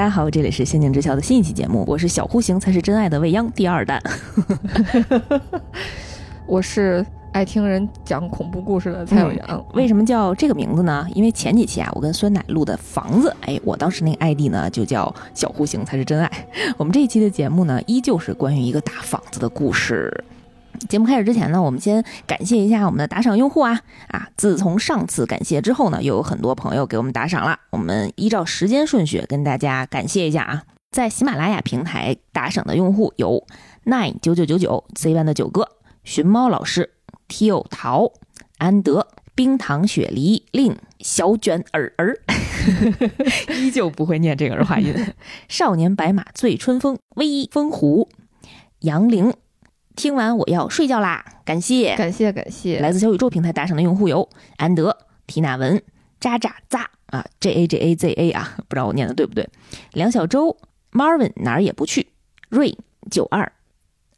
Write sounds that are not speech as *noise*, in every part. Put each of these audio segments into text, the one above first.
大家好，这里是《仙境之桥》的新一期节目，我是小户型才是真爱的未央第二弹。*laughs* 我是爱听人讲恐怖故事的蔡永阳。为什么叫这个名字呢？因为前几期啊，我跟酸奶录的房子，哎，我当时那个 ID 呢就叫小户型才是真爱。*laughs* 我们这一期的节目呢，依旧是关于一个大房子的故事。节目开始之前呢，我们先感谢一下我们的打赏用户啊啊！自从上次感谢之后呢，又有很多朋友给我们打赏了。我们依照时间顺序跟大家感谢一下啊。在喜马拉雅平台打赏的用户有 nine 九九九九 Z one 的九哥、寻猫老师、Tio 桃、安德、冰糖雪梨、令小卷儿儿，*laughs* 依旧不会念这个儿化音。*laughs* 少年白马醉春风，微风湖、杨凌。听完我要睡觉啦！感谢感谢感谢，来自小宇宙平台打赏的用户有安德、缇娜文、渣渣渣。啊，J A J A Z A 啊，*laughs* 不知道我念的对不对？梁小周、Marvin 哪儿也不去、瑞九二、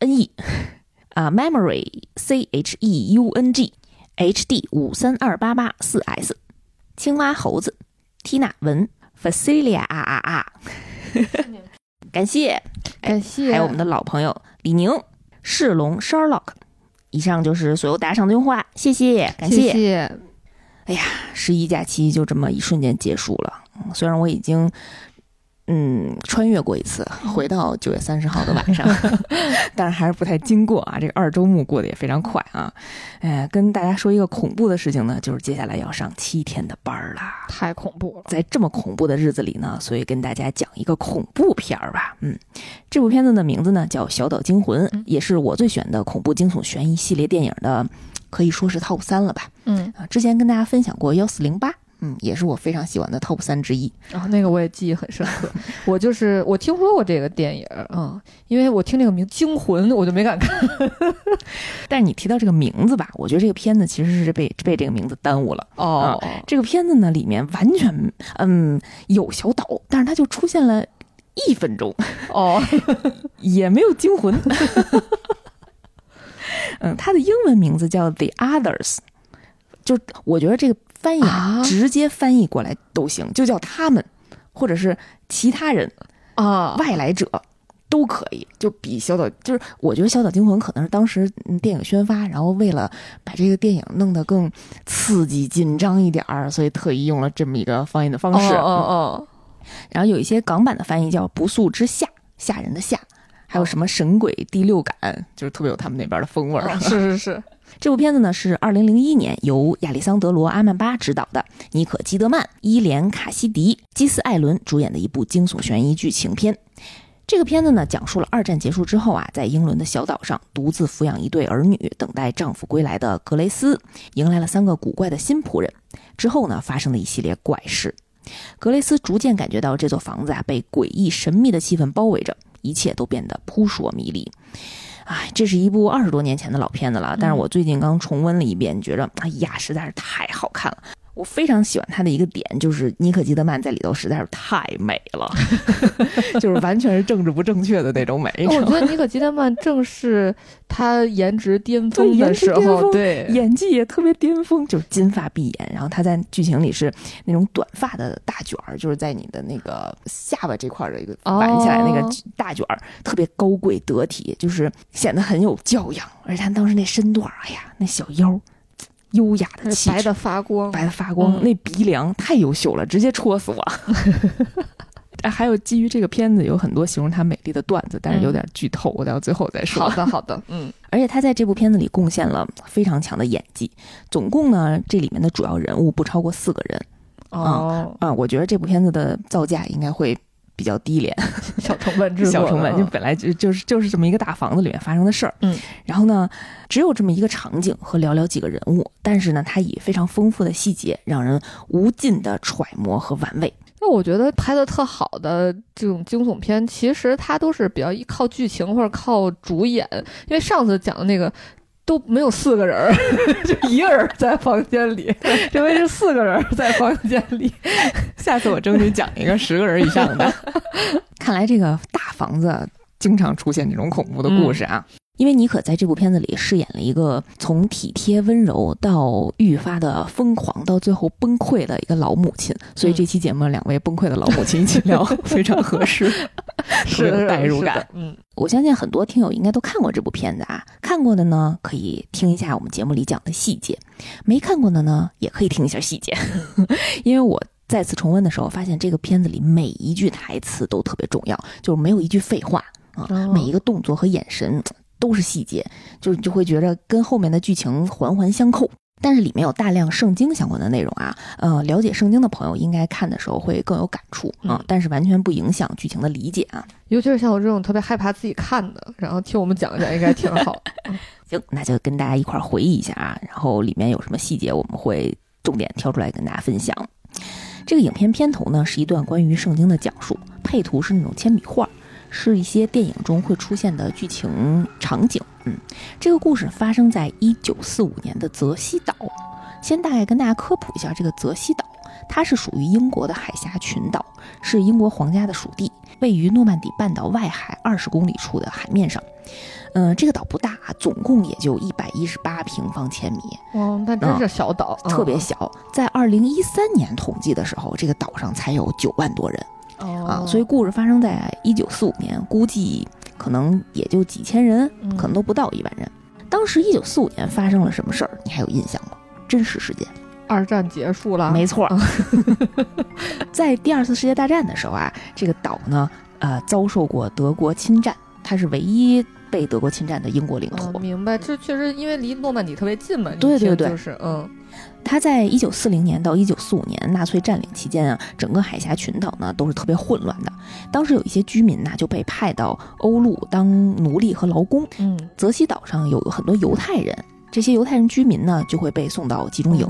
N E *laughs* 啊，Memory C H E U N G H D 五三二八八四 S、青蛙猴子、，Tina 文、Facilia 啊啊啊！*laughs* 感谢。感谢，还有我们的老朋友李宁。世龙 Sherlock，以上就是所有打赏的用户啦，谢谢，感谢。谢哎呀，十一假期就这么一瞬间结束了，虽然我已经。嗯，穿越过一次，回到九月三十号的晚上，*laughs* 但是还是不太经过啊。这个二周目过得也非常快啊。哎，跟大家说一个恐怖的事情呢，就是接下来要上七天的班儿啦，太恐怖了。在这么恐怖的日子里呢，所以跟大家讲一个恐怖片儿吧。嗯，这部片子的名字呢叫《小岛惊魂》，也是我最选的恐怖惊悚悬疑系列电影的，可以说是 top 三了吧。嗯啊，之前跟大家分享过幺四零八。嗯，也是我非常喜欢的 top 三之一。然后那个我也记忆很深刻。*laughs* 我就是我听说过这个电影，嗯，因为我听这个名《惊魂》，我就没敢看。*laughs* 但是你提到这个名字吧，我觉得这个片子其实是被被这个名字耽误了。哦，这个片子呢，里面完全嗯有小岛，但是它就出现了一分钟。哦，*laughs* 也没有惊魂。嗯，它的英文名字叫 The Others，就我觉得这个。翻译直接翻译过来都行，就叫他们，或者是其他人啊，外来者都可以。就比小岛，就是我觉得《小岛惊魂》可能是当时电影宣发，然后为了把这个电影弄得更刺激、紧张一点儿，所以特意用了这么一个翻译的方式。哦哦。然后有一些港版的翻译叫《不速之下》，吓人的夏，还有什么《神鬼第六感》，就是特别有他们那边的风味儿。*laughs* 是是是。这部片子呢是二零零一年由亚历桑德罗·阿曼巴执导的，尼可基德曼、伊莲卡西迪、基斯艾伦主演的一部惊悚悬疑剧情片。这个片子呢讲述了二战结束之后啊，在英伦的小岛上独自抚养一对儿女，等待丈夫归来的格雷斯，迎来了三个古怪的新仆人。之后呢发生了一系列怪事，格雷斯逐渐感觉到这座房子啊被诡异神秘的气氛包围着，一切都变得扑朔迷离。哎，这是一部二十多年前的老片子了，但是我最近刚重温了一遍，觉着哎呀，实在是太好看了。我非常喜欢他的一个点，就是妮可基德曼在里头实在是太美了，*laughs* *laughs* 就是完全是政治不正确的那种美。我觉得 *laughs* 妮可基德曼正是她颜值巅峰的时候，对，演技也特别巅峰，就是金发碧眼，然后她在剧情里是那种短发的大卷儿，就是在你的那个下巴这块的一个挽起来那个大卷儿，特别高贵得体，就是显得很有教养。而且他当时那身段，哎呀，那小腰。优雅的气质白的发光，白的发光，那鼻梁太优秀了，直接戳死我。*laughs* 还有基于这个片子有很多形容她美丽的段子，但是有点剧透，我到最后再说。好的，好的，嗯。*laughs* 而且她在这部片子里贡献了非常强的演技，总共呢，这里面的主要人物不超过四个人。哦，啊，我觉得这部片子的造价应该会。比较低廉，*laughs* 小成本制作，小成本就本来就就是就是这么一个大房子里面发生的事儿，嗯，然后呢，只有这么一个场景和寥寥几个人物，但是呢，它以非常丰富的细节，让人无尽的揣摩和玩味。那我觉得拍的特好的这种惊悚片，其实它都是比较依靠剧情或者靠主演，因为上次讲的那个。都没有四个人，*laughs* 就一个人在房间里，*laughs* 这回是四个人在房间里。下次我争取讲一个十个人以上的。*laughs* 看来这个大房子经常出现这种恐怖的故事啊。因为妮可在这部片子里饰演了一个从体贴温柔到愈发的疯狂，到最后崩溃的一个老母亲，所以这期节目两位崩溃的老母亲一起聊 *laughs* 非常合适，特别有代入感。嗯，我相信很多听友应该都看过这部片子啊，看过的呢可以听一下我们节目里讲的细节，没看过的呢也可以听一下细节，*laughs* 因为我再次重温的时候发现这个片子里每一句台词都特别重要，就是没有一句废话啊，每一个动作和眼神。都是细节，就就会觉得跟后面的剧情环环相扣。但是里面有大量圣经相关的内容啊，呃，了解圣经的朋友应该看的时候会更有感触啊。但是完全不影响剧情的理解啊。尤其是像我这种特别害怕自己看的，然后听我们讲一讲应该挺好。*laughs* 行，那就跟大家一块儿回忆一下啊。然后里面有什么细节，我们会重点挑出来跟大家分享。这个影片片头呢是一段关于圣经的讲述，配图是那种铅笔画。是一些电影中会出现的剧情场景。嗯，这个故事发生在一九四五年的泽西岛。先大概跟大家科普一下，这个泽西岛，它是属于英国的海峡群岛，是英国皇家的属地，位于诺曼底半岛外海二十公里处的海面上。嗯，这个岛不大，总共也就一百一十八平方千米。哦，那真是小岛，特别小。在二零一三年统计的时候，这个岛上才有九万多人。啊，所以故事发生在一九四五年，估计可能也就几千人，可能都不到一万人。当时一九四五年发生了什么事儿？你还有印象吗？真实事件，二战结束了，没错。*laughs* 在第二次世界大战的时候啊，这个岛呢，呃，遭受过德国侵占，它是唯一被德国侵占的英国领土。明白，这确实因为离诺曼底特别近嘛。对对对，就是嗯。他在一九四零年到一九四五年纳粹占领期间啊，整个海峡群岛呢都是特别混乱的。当时有一些居民呢就被派到欧陆当奴隶和劳工。嗯，泽西岛上有很多犹太人，这些犹太人居民呢就会被送到集中营。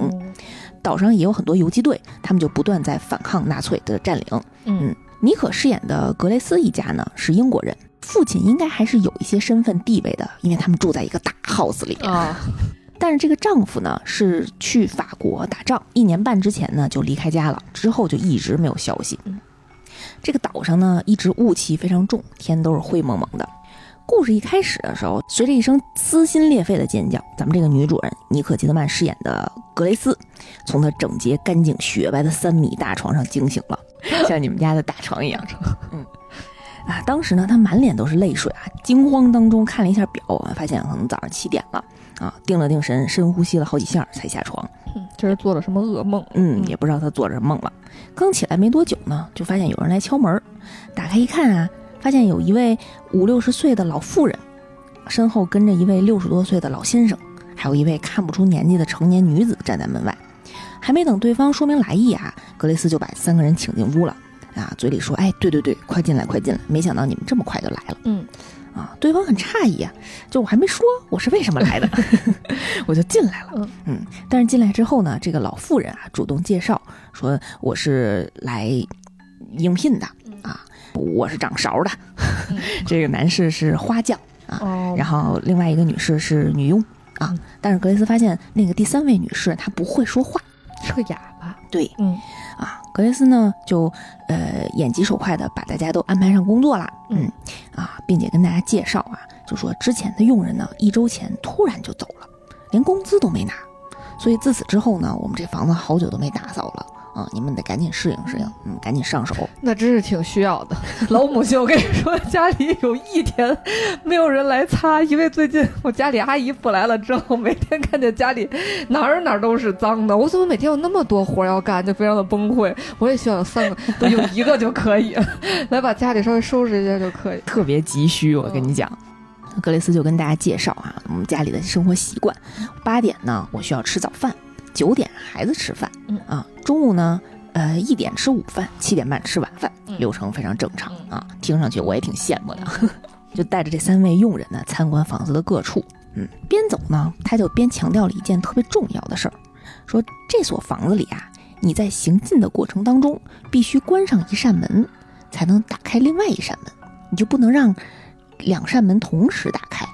岛上也有很多游击队，他们就不断在反抗纳粹的占领。嗯，妮可饰演的格雷斯一家呢是英国人，父亲应该还是有一些身份地位的，因为他们住在一个大 house 里啊。但是这个丈夫呢是去法国打仗，一年半之前呢就离开家了，之后就一直没有消息。这个岛上呢一直雾气非常重，天都是灰蒙蒙的。故事一开始的时候，随着一声撕心裂肺的尖叫，咱们这个女主人尼可基德曼饰演的格雷斯，从她整洁干净雪白的三米大床上惊醒了，*laughs* 像你们家的大床一样。嗯，啊，当时呢她满脸都是泪水啊，惊慌当中看了一下表，发现可能早上七点了。啊，定了定神，深呼吸了好几下才下床。嗯，这是做了什么噩梦？嗯，也不知道他做了什么梦了。刚起来没多久呢，就发现有人来敲门。打开一看啊，发现有一位五六十岁的老妇人，身后跟着一位六十多岁的老先生，还有一位看不出年纪的成年女子站在门外。还没等对方说明来意啊，格雷斯就把三个人请进屋了。啊，嘴里说：“哎，对对对，快进来，快进来！没想到你们这么快就来了。”嗯。啊，对方很诧异啊，就我还没说我是为什么来的，*laughs* 我就进来了。嗯，但是进来之后呢，这个老妇人啊主动介绍说我是来应聘的啊，我是掌勺的，*laughs* 这个男士是花匠啊，然后另外一个女士是女佣啊。但是格雷斯发现那个第三位女士她不会说话，是个哑巴。对，嗯。啊，格雷斯呢就，呃，眼疾手快的把大家都安排上工作了，嗯，啊，并且跟大家介绍啊，就说之前的佣人呢，一周前突然就走了，连工资都没拿，所以自此之后呢，我们这房子好久都没打扫了。啊，你们得赶紧适应适应，嗯，赶紧上手。那真是挺需要的。*laughs* 老母亲，我跟你说，家里有一天没有人来擦，因为最近我家里阿姨不来了之后，每天看见家里哪儿哪儿都是脏的。我怎么每天有那么多活要干，就非常的崩溃。我也需要有三个，都有一个就可以，*laughs* 来把家里稍微收拾一下就可以。特别急需，我跟你讲。格雷斯就跟大家介绍啊，我们家里的生活习惯。八点呢，我需要吃早饭。九点孩子吃饭，嗯啊，中午呢，呃，一点吃午饭，七点半吃晚饭，流程非常正常啊。听上去我也挺羡慕的，*laughs* 就带着这三位佣人呢参观房子的各处，嗯，边走呢，他就边强调了一件特别重要的事儿，说这所房子里啊，你在行进的过程当中必须关上一扇门，才能打开另外一扇门，你就不能让两扇门同时打开。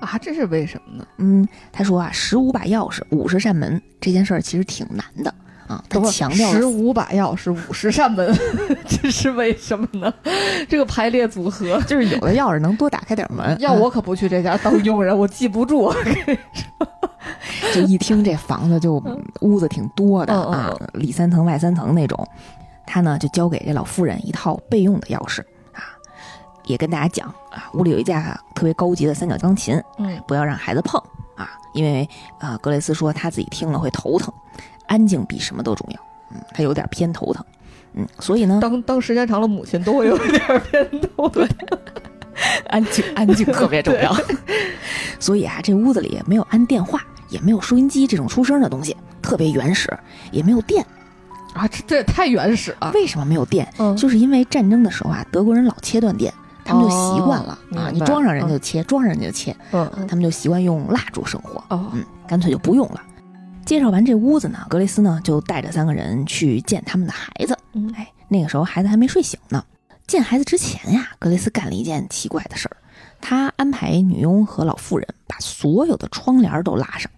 啊，这是为什么呢？嗯，他说啊，十五把钥匙，五十扇门，这件事儿其实挺难的啊，他强调十五把钥匙，五十扇门，*laughs* 这是为什么呢？这个排列组合，就是有的钥匙能多打开点门。*laughs* 要我可不去这家当佣人，我记不住。就一听这房子就屋子挺多的啊，里三层外三层那种。他呢就交给这老妇人一套备用的钥匙啊，也跟大家讲啊，屋里有一架特别高级的三角钢琴，嗯不要让孩子碰啊，因为啊，格雷斯说他自己听了会头疼，安静比什么都重要。嗯，他有点偏头疼，嗯，所以呢，当当时间长了，母亲都会有一点偏头。疼，*laughs* 安静安静特别重要。所以啊，这屋子里没有安电话，也没有收音机这种出声的东西，特别原始，也没有电。啊，这这也太原始了。为什么没有电？嗯就是因为战争的时候啊，德国人老切断电，他们就习惯了、啊，你装上人就切，装上人就切，嗯啊他们就习惯用蜡烛生活，哦，嗯，干脆就不用了。介绍完这屋子呢，格雷斯呢就带着三个人去见他们的孩子。嗯哎，那个时候孩子还没睡醒呢。见孩子之前呀，格雷斯干了一件奇怪的事儿，他安排女佣和老妇人把所有的窗帘都拉上，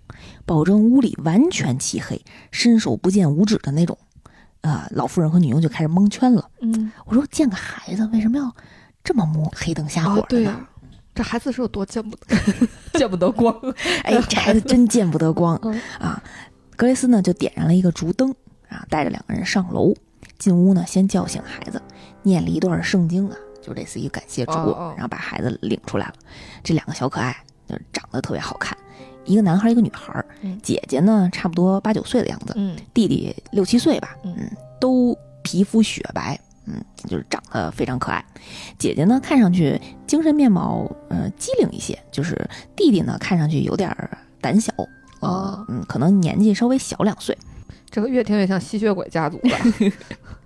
保证屋里完全漆黑，伸手不见五指的那种。呃，老妇人和女佣就开始蒙圈了。嗯，我说见个孩子为什么要这么摸黑灯瞎火的对呀，这孩子是有多见不得 *laughs* 见不得光？哎，这孩子真见不得光嗯啊！格雷斯呢就点燃了一个烛灯啊，带着两个人上楼，进屋呢先叫醒孩子，念了一段圣经啊，就类似于感谢主，哦哦然后把孩子领出来了。这两个小可爱就是长得特别好看，一个男孩，一个女孩。嗯姐姐呢差不多八九岁的样子，嗯弟弟六七岁吧，嗯嗯，都皮肤雪白，嗯，就是长得非常可爱。姐姐呢，看上去精神面貌呃机灵一些，就是弟弟呢，看上去有点儿胆小，呃哦嗯，可能年纪稍微小两岁。这个越听越像吸血鬼家族吧。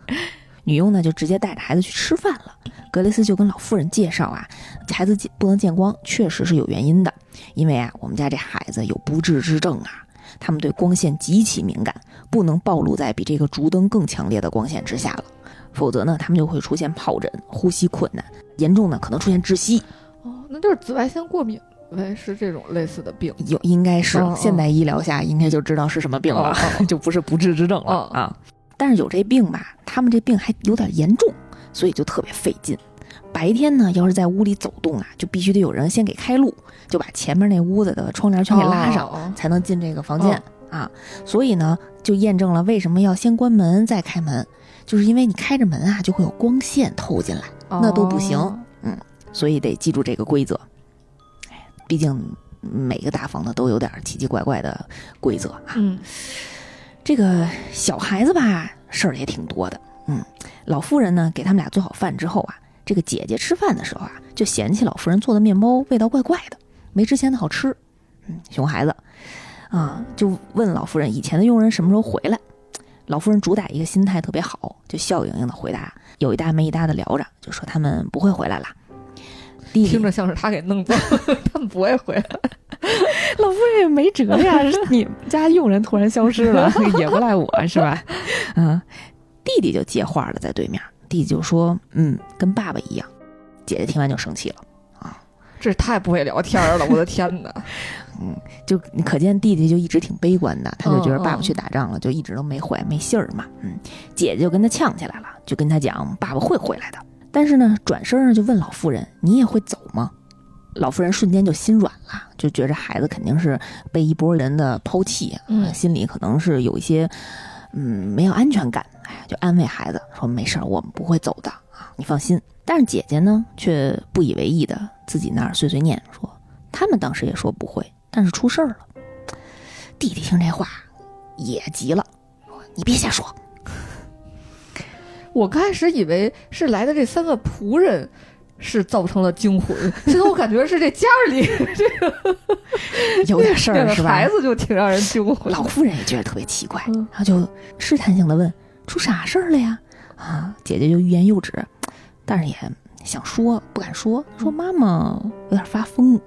*laughs* 女佣呢就直接带着孩子去吃饭了。格雷斯就跟老妇人介绍啊，孩子见不能见光，确实是有原因的，因为啊，我们家这孩子有不治之症啊，他们对光线极其敏感，不能暴露在比这个烛灯更强烈的光线之下了，否则呢，他们就会出现疱疹、呼吸困难，严重呢可能出现窒息。哦，那就是紫外线过敏呗，是这种类似的病。有应该是现代医疗下应该就知道是什么病了，*laughs* 就不是不治之症了、哦啊。但是有这病吧，他们这病还有点严重，所以就特别费劲。白天呢，要是在屋里走动啊，就必须得有人先给开路，就把前面那屋子的窗帘全给拉上，才能进这个房间、啊。所以呢，就验证了为什么要先关门再开门，就是因为你开着门啊，就会有光线透进来，哦那都不行哦所以得记住这个规则。哎，毕竟每个大房子都有点奇奇怪怪的规则啊。嗯这个小孩子吧，事儿也挺多的。嗯，老妇人呢给他们俩做好饭之后啊，这个姐姐吃饭的时候啊，就嫌弃老妇人做的面包味道怪怪的，没之前的好吃。嗯，熊孩子啊，就问老夫人以前的佣人什么时候回来。老夫人主打一个心态特别好，就笑盈盈的回答，有一搭没一搭的聊着，就说他们不会回来了。弟弟听着像是他给弄走，*laughs* 他们不会回来。老夫人也没辙呀，你们家佣人突然消失了，*laughs* 也不赖我是吧？嗯，弟弟就接话了，在对面，弟弟就说：“嗯，跟爸爸一样。”姐姐听完就生气了啊，这太不会聊天了，我的天哪！就可见弟弟就一直挺悲观的，他就觉得嗯爸爸去打仗了，就一直都没回，没信儿嘛。嗯，姐姐就跟他呛起来了，就跟他讲爸爸会回来的。但是呢，转身呢就问老妇人：“你也会走吗？”老妇人瞬间就心软了，就觉着孩子肯定是被一波人的抛弃，嗯心里可能是有一些嗯没有安全感，哎，就安慰孩子说：“没事儿，我们不会走的啊，你放心。”但是姐姐呢却不以为意的自己那儿碎碎念说：“他们当时也说不会，但是出事儿了。”弟弟听这话也急了，说：“你别瞎说，*laughs* 我刚开始以为是来的这三个仆人是造成了惊魂，现在我感觉是这家里这 *laughs* 个有点事儿是吧？”孩子就挺让人惊魂。老夫人也觉得特别奇怪，嗯然后就试探性的问：“出啥事儿了呀？”啊，姐姐就欲言又止，但是也想说不敢说，说妈妈有点发疯。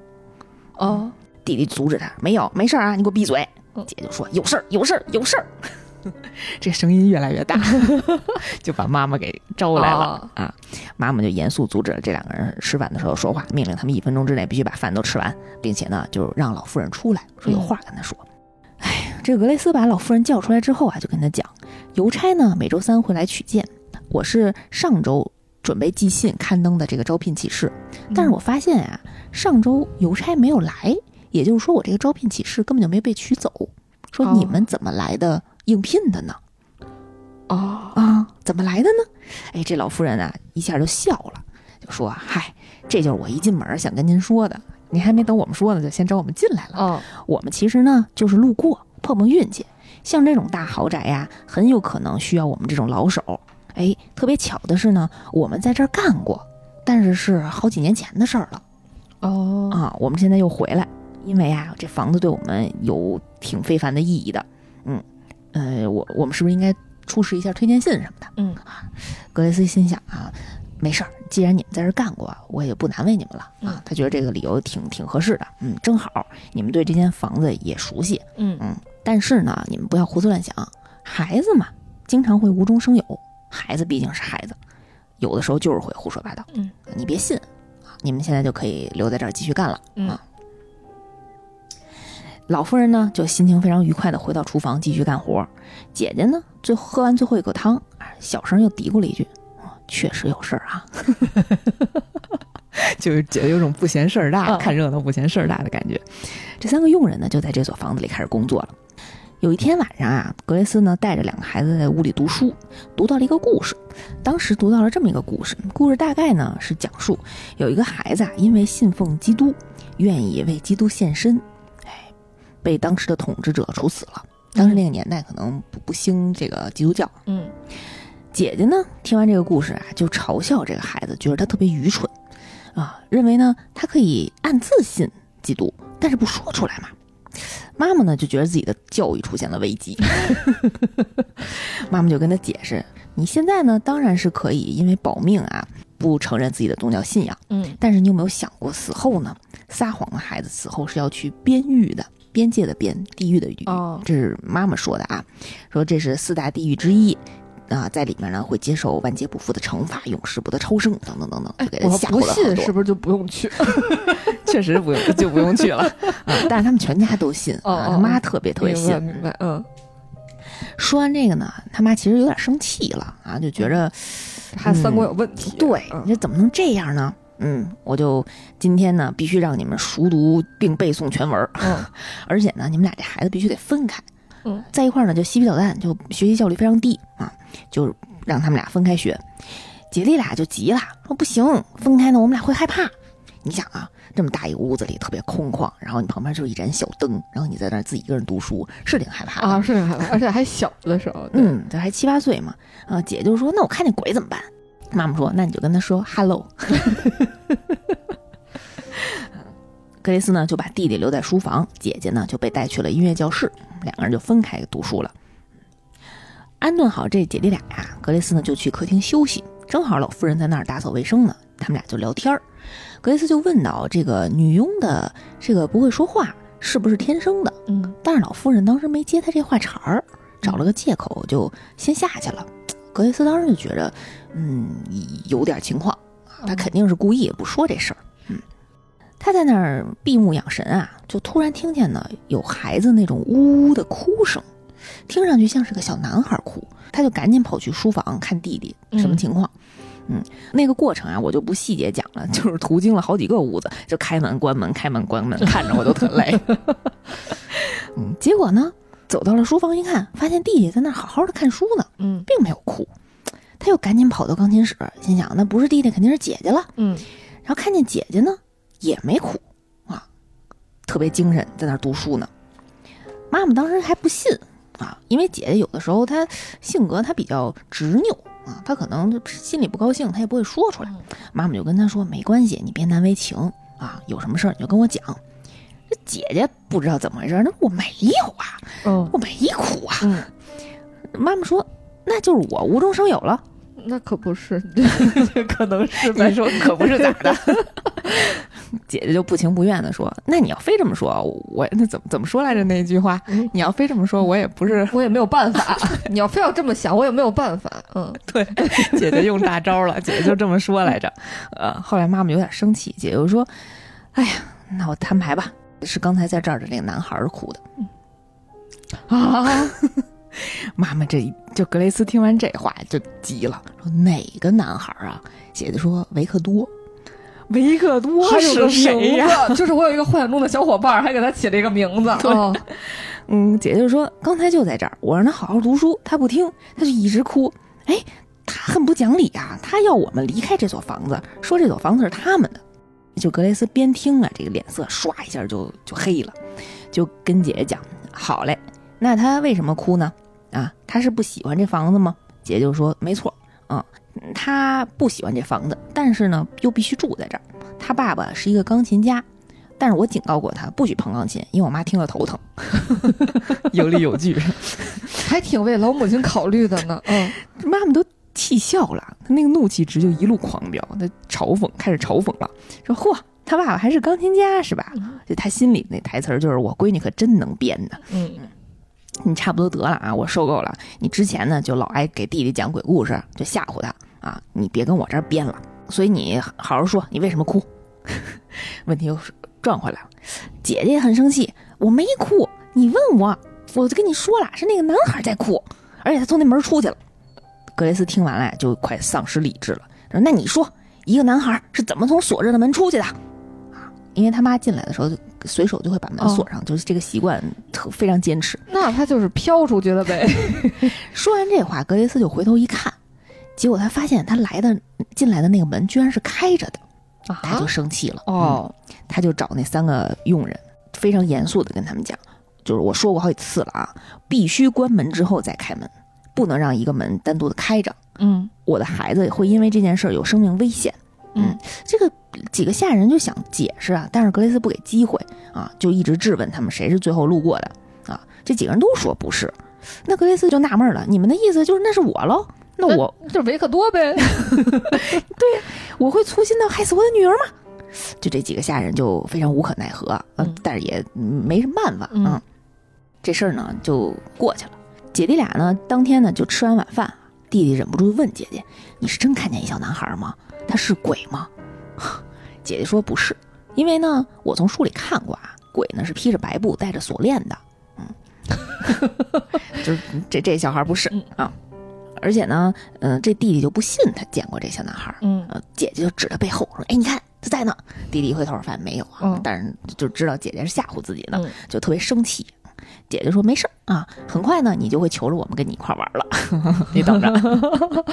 哦，弟弟阻止他：“没有，没事儿啊，你给我闭嘴。嗯”姐就说：“有事儿，有事儿，有事儿。*laughs* ”这声音越来越大，*laughs* 就把妈妈给招来了、哦啊！妈妈就严肃阻止了这两个人吃饭的时候说话，命令他们一分钟之内必须把饭都吃完，并且呢，就让老妇人出来，说有话跟他说。哎，这个格雷斯把老夫人叫出来之后啊，就跟他讲，邮差呢每周三会来取件，我是上周准备寄信刊登的这个招聘启事，但是我发现啊，上周邮差没有来，也就是说我这个招聘启事根本就没被取走。说哦你们怎么来的应聘的呢？哦，啊，怎么来的呢？哎，这老夫人啊一下就笑了，就说：“嗨，这就是我一进门想跟您说的，您还没等我们说呢，就先找我们进来了。哦，我们其实呢就是路过碰碰运气，像这种大豪宅呀，很有可能需要我们这种老手。哎，特别巧的是呢，我们在这儿干过，但是是好几年前的事儿了哦，啊。我们现在又回来，因为啊，这房子对我们有挺非凡的意义的。嗯，呃，我我们是不是应该出示一下推荐信什么的？嗯格雷斯心想啊，没事儿，既然你们在这儿干过，我也不难为你们了啊嗯。他觉得这个理由挺挺合适的，嗯，正好你们对这间房子也熟悉，嗯嗯，但是呢，你们不要胡思乱想，孩子嘛，经常会无中生有，孩子毕竟是孩子，有的时候就是会胡说八道，嗯，你别信啊。你们现在就可以留在这儿继续干了，嗯啊。老妇人呢，就心情非常愉快的回到厨房继续干活。姐姐呢，最喝完最后一口汤，啊小声又嘀咕了一句：“啊确实有事儿啊。*laughs* ”就是姐姐有种不嫌事儿大，嗯看热闹不嫌事儿大的感觉。这三个佣人呢，就在这所房子里开始工作了。有一天晚上啊，格雷斯呢带着两个孩子在屋里读书，读到了一个故事。当时读到了这么一个故事，故事大概呢是讲述有一个孩子啊，因为信奉基督，愿意为基督献身，哎，被当时的统治者处死了。当时那个年代可能不不兴这个基督教。嗯姐姐呢，听完这个故事啊，就嘲笑这个孩子，觉得他特别愚蠢，啊，认为呢他可以暗自信基督，但是不说出来嘛。妈妈呢就觉得自己的教育出现了危机，*laughs* 妈妈就跟他解释：“你现在呢当然是可以因为保命啊不承认自己的宗教信仰，嗯但是你有没有想过死后呢？撒谎的孩子死后是要去边狱的，边界的边，地狱的狱。哦这是妈妈说的啊，说这是四大地狱之一。啊，在里面呢会接受万劫不复的惩罚，永世不得超生，等等等等，哎就给，他不吓唬了好多。信是不是就不用去？*laughs* 确实不用就不用去了 *laughs* 啊！但是他们全家都信啊，他妈特别特别明白信。明白，嗯，说完这个呢，他妈其实有点生气了啊，就觉着孩子三观有问题。对，嗯你这怎么能这样呢？嗯，我就今天呢必须让你们熟读并背诵全文儿，嗯 *laughs* 而且呢你们俩这孩子必须得分开，嗯，在一块儿呢就嬉皮捣蛋，就学习效率非常低啊，就让他们俩分开学。姐弟俩就急了，说不行，分开呢我们俩会害怕。你想啊，这么大一个屋子里特别空旷，然后你旁边就一盏小灯，然后你在那儿自己一个人读书，是挺害怕的。啊，是挺害怕，而且还小的时候，嗯，这还七八岁嘛，啊，姐就说那我看见鬼怎么办？妈妈说那你就跟他说 hello。*laughs* 格雷斯呢就把弟弟留在书房，姐姐呢就被带去了音乐教室，两个人就分开读书了。安顿好这姐弟俩呀，格雷斯呢就去客厅休息，正好老夫人在那儿打扫卫生呢，他们俩就聊天儿。格雷斯就问到这个女佣的这个不会说话是不是天生的？嗯但是老夫人当时没接他这话茬儿，找了个借口就先下去了。格雷斯当时就觉着，嗯，有点情况，他肯定是故意不说这事儿。嗯，他在那儿闭目养神啊，就突然听见呢有孩子那种呜呜的哭声，听上去像是个小男孩哭。他就赶紧跑去书房看弟弟什么情况。嗯，那个过程啊，我就不细节讲了，就是途经了好几个屋子，就开门关门，开门关门，看着我都特累。*laughs* 嗯，结果呢，走到了书房一看，发现弟弟在那儿好好的看书呢，嗯并没有哭。他又赶紧跑到钢琴室，心想那不是弟弟，肯定是姐姐了。嗯然后看见姐姐呢，也没哭啊，特别精神，在那儿读书呢。妈妈当时还不信啊，因为姐姐有的时候她性格她比较执拗啊，她可能心里不高兴，她也不会说出来。妈妈就跟她说：“没关系，你别难为情啊，有什么事儿你就跟我讲。”这姐姐不知道怎么回事，那我没有啊，嗯我没哭啊。嗯，妈妈说：“那就是我无中生有了。那可不是，*laughs* 可能是”你说可不是咋的？*laughs* 姐姐就不情不愿的说：“那你要非这么说，我那怎么怎么说来着那句话？嗯你要非这么说，我也不是我也没有办法。你要非要这么想，我也没有办法。嗯对。”姐姐用大招了，姐姐就这么说来着。呃，后来妈妈有点生气，姐姐就说：“哎呀，那我摊牌吧，是刚才在这儿的那个男孩儿哭的。嗯”啊，*laughs* 妈妈这就格雷斯听完这话就急了，说哪个男孩啊？姐姐说维克多。维克多是谁呀？字，就是我有一个幻想中的小伙伴，还给他起了一个名字。对哦嗯，姐姐就说刚才就在这儿，我让他好好读书，他不听，他就一直哭。哎，他很不讲理啊！他要我们离开这所房子，说这所房子是他们的。就格雷斯边听啊，这个脸色唰一下就就黑了，就跟姐姐讲：“好嘞，那他为什么哭呢？啊，他是不喜欢这房子吗？”姐姐就说：“没错，嗯，他不喜欢这房子，但是呢，又必须住在这儿。他爸爸是一个钢琴家，但是我警告过他不许碰钢琴，因为我妈听了头疼。有理有据，*laughs* 还挺为老母亲考虑的呢。嗯，妈妈都气笑了，他那个怒气值就一路狂飙，他嘲讽开始嘲讽了，说：“嚯，他爸爸还是钢琴家是吧？”就他心里那台词儿就是：“我闺女可真能编呢。”嗯，你差不多得了啊！我受够了。你之前呢就老爱给弟弟讲鬼故事，就吓唬他啊！你别跟我这儿编了。所以你好好说，你为什么哭？*laughs* 问题又是转回来了。姐姐也很生气，我没哭，你问我，我就跟你说了，是那个男孩在哭，而且他从那门出去了。格雷斯听完了就快丧失理智了，说：“那你说，一个男孩是怎么从锁着的门出去的？”啊，因为他妈进来的时候就随手就会把门锁上，就是这个习惯特非常坚持。那他就是飘出去了呗。*laughs* 说完这话，格雷斯就回头一看，结果他发现他来的进来的那个门居然是开着的，他就生气了。哦，嗯他就找那三个佣人，非常严肃的跟他们讲，就是我说过好几次了啊，必须关门之后再开门，不能让一个门单独的开着。嗯我的孩子会因为这件事儿有生命危险。嗯，这个几个下人就想解释啊，但是格雷斯不给机会啊，就一直质问他们谁是最后路过的啊。这几个人都说不是，那格雷斯就纳闷了，你们的意思就是那是我喽？那我就是维克多呗。*laughs* 对呀我会粗心到害死我的女儿吗？就这几个下人就非常无可奈何，呃嗯但是也嗯没什么办法，嗯这事儿呢就过去了。姐弟俩呢，当天呢就吃完晚饭，弟弟忍不住问姐姐：“你是真看见一小男孩吗？他是鬼吗？” *laughs* 姐姐说：“不是，因为呢，我从书里看过啊，鬼呢是披着白布，带着锁链的。”嗯，*laughs* 就是这这小孩不是嗯啊，而且呢，嗯、这弟弟就不信他见过这小男孩。嗯呃，姐姐就指他背后说：“哎，你看他在呢。”弟弟一回头，发现没有啊，嗯但是就知道姐姐是吓唬自己呢，嗯就特别生气。姐姐说：“没事儿啊，很快呢，你就会求着我们跟你一块儿玩了，*laughs* 你等着。*laughs* ”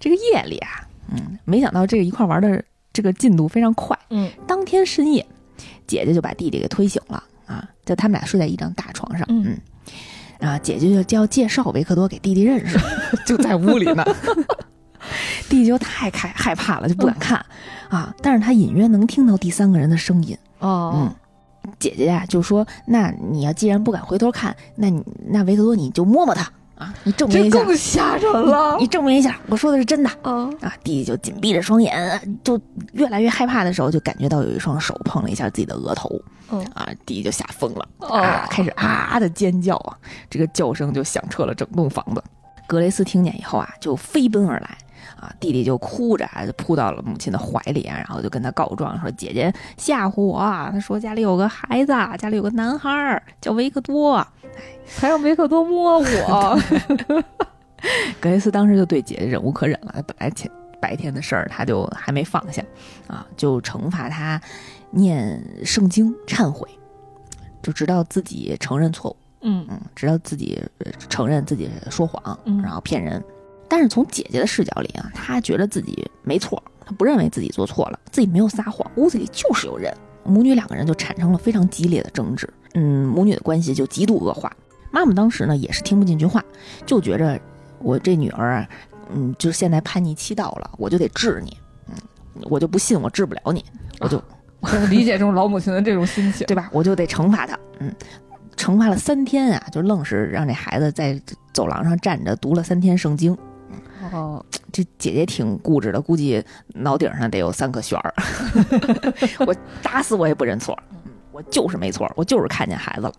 这个夜里啊，嗯，没想到这个一块儿玩的这个进度非常快。嗯当天深夜，姐姐就把弟弟给推醒了啊，就他们俩睡在一张大床上，嗯嗯，啊，姐姐就就要介绍维克多给弟弟认识，*laughs* 就在屋里呢。弟弟就太害害怕了，就不敢看啊，但是他隐约能听到第三个人的声音，哦嗯，姐姐呀、就说：“那你要既然不敢回头看，那你那维克多你就摸摸他啊，你证明一下，更吓人了你证明一下，我说的是真的。”啊！啊，弟弟就紧闭着双眼，就越来越害怕的时候，就感觉到有一双手碰了一下自己的额头，嗯啊，弟弟就吓疯了，哦啊，开始啊的尖叫啊，这个叫声就响彻了整栋房子。格雷斯听见以后啊，就飞奔而来，啊，弟弟就哭着啊，就扑到了母亲的怀里啊，然后就跟他告状说：“姐姐吓唬我啊，他说家里有个孩子，家里有个男孩儿叫维克多。”还让维克多摸我，*laughs* 格雷斯当时就对姐姐忍无可忍了，本来前白天的事儿他就还没放下，啊，就惩罚他念圣经忏悔，就直到自己承认错误，嗯嗯，直到自己呃承认自己说谎，嗯然后骗人。但是从姐姐的视角里啊，她觉得自己没错，她不认为自己做错了，自己没有撒谎，屋子里就是有人。母女两个人就产生了非常激烈的争执，嗯，母女的关系就极度恶化。妈妈当时呢也是听不进去话，就觉着我这女儿啊，嗯，就是现在叛逆期到了，我就得治你，嗯，我就不信我治不了你，我就、我理解这种老母亲的这种心情。对吧？我就得惩罚她，嗯，惩罚了三天啊，就愣是让这孩子在走廊上站着读了三天圣经。哦，这姐姐挺固执的，估计脑顶上得有三颗旋儿。*laughs* 我打死我也不认错，嗯我就是没错，我就是看见孩子了。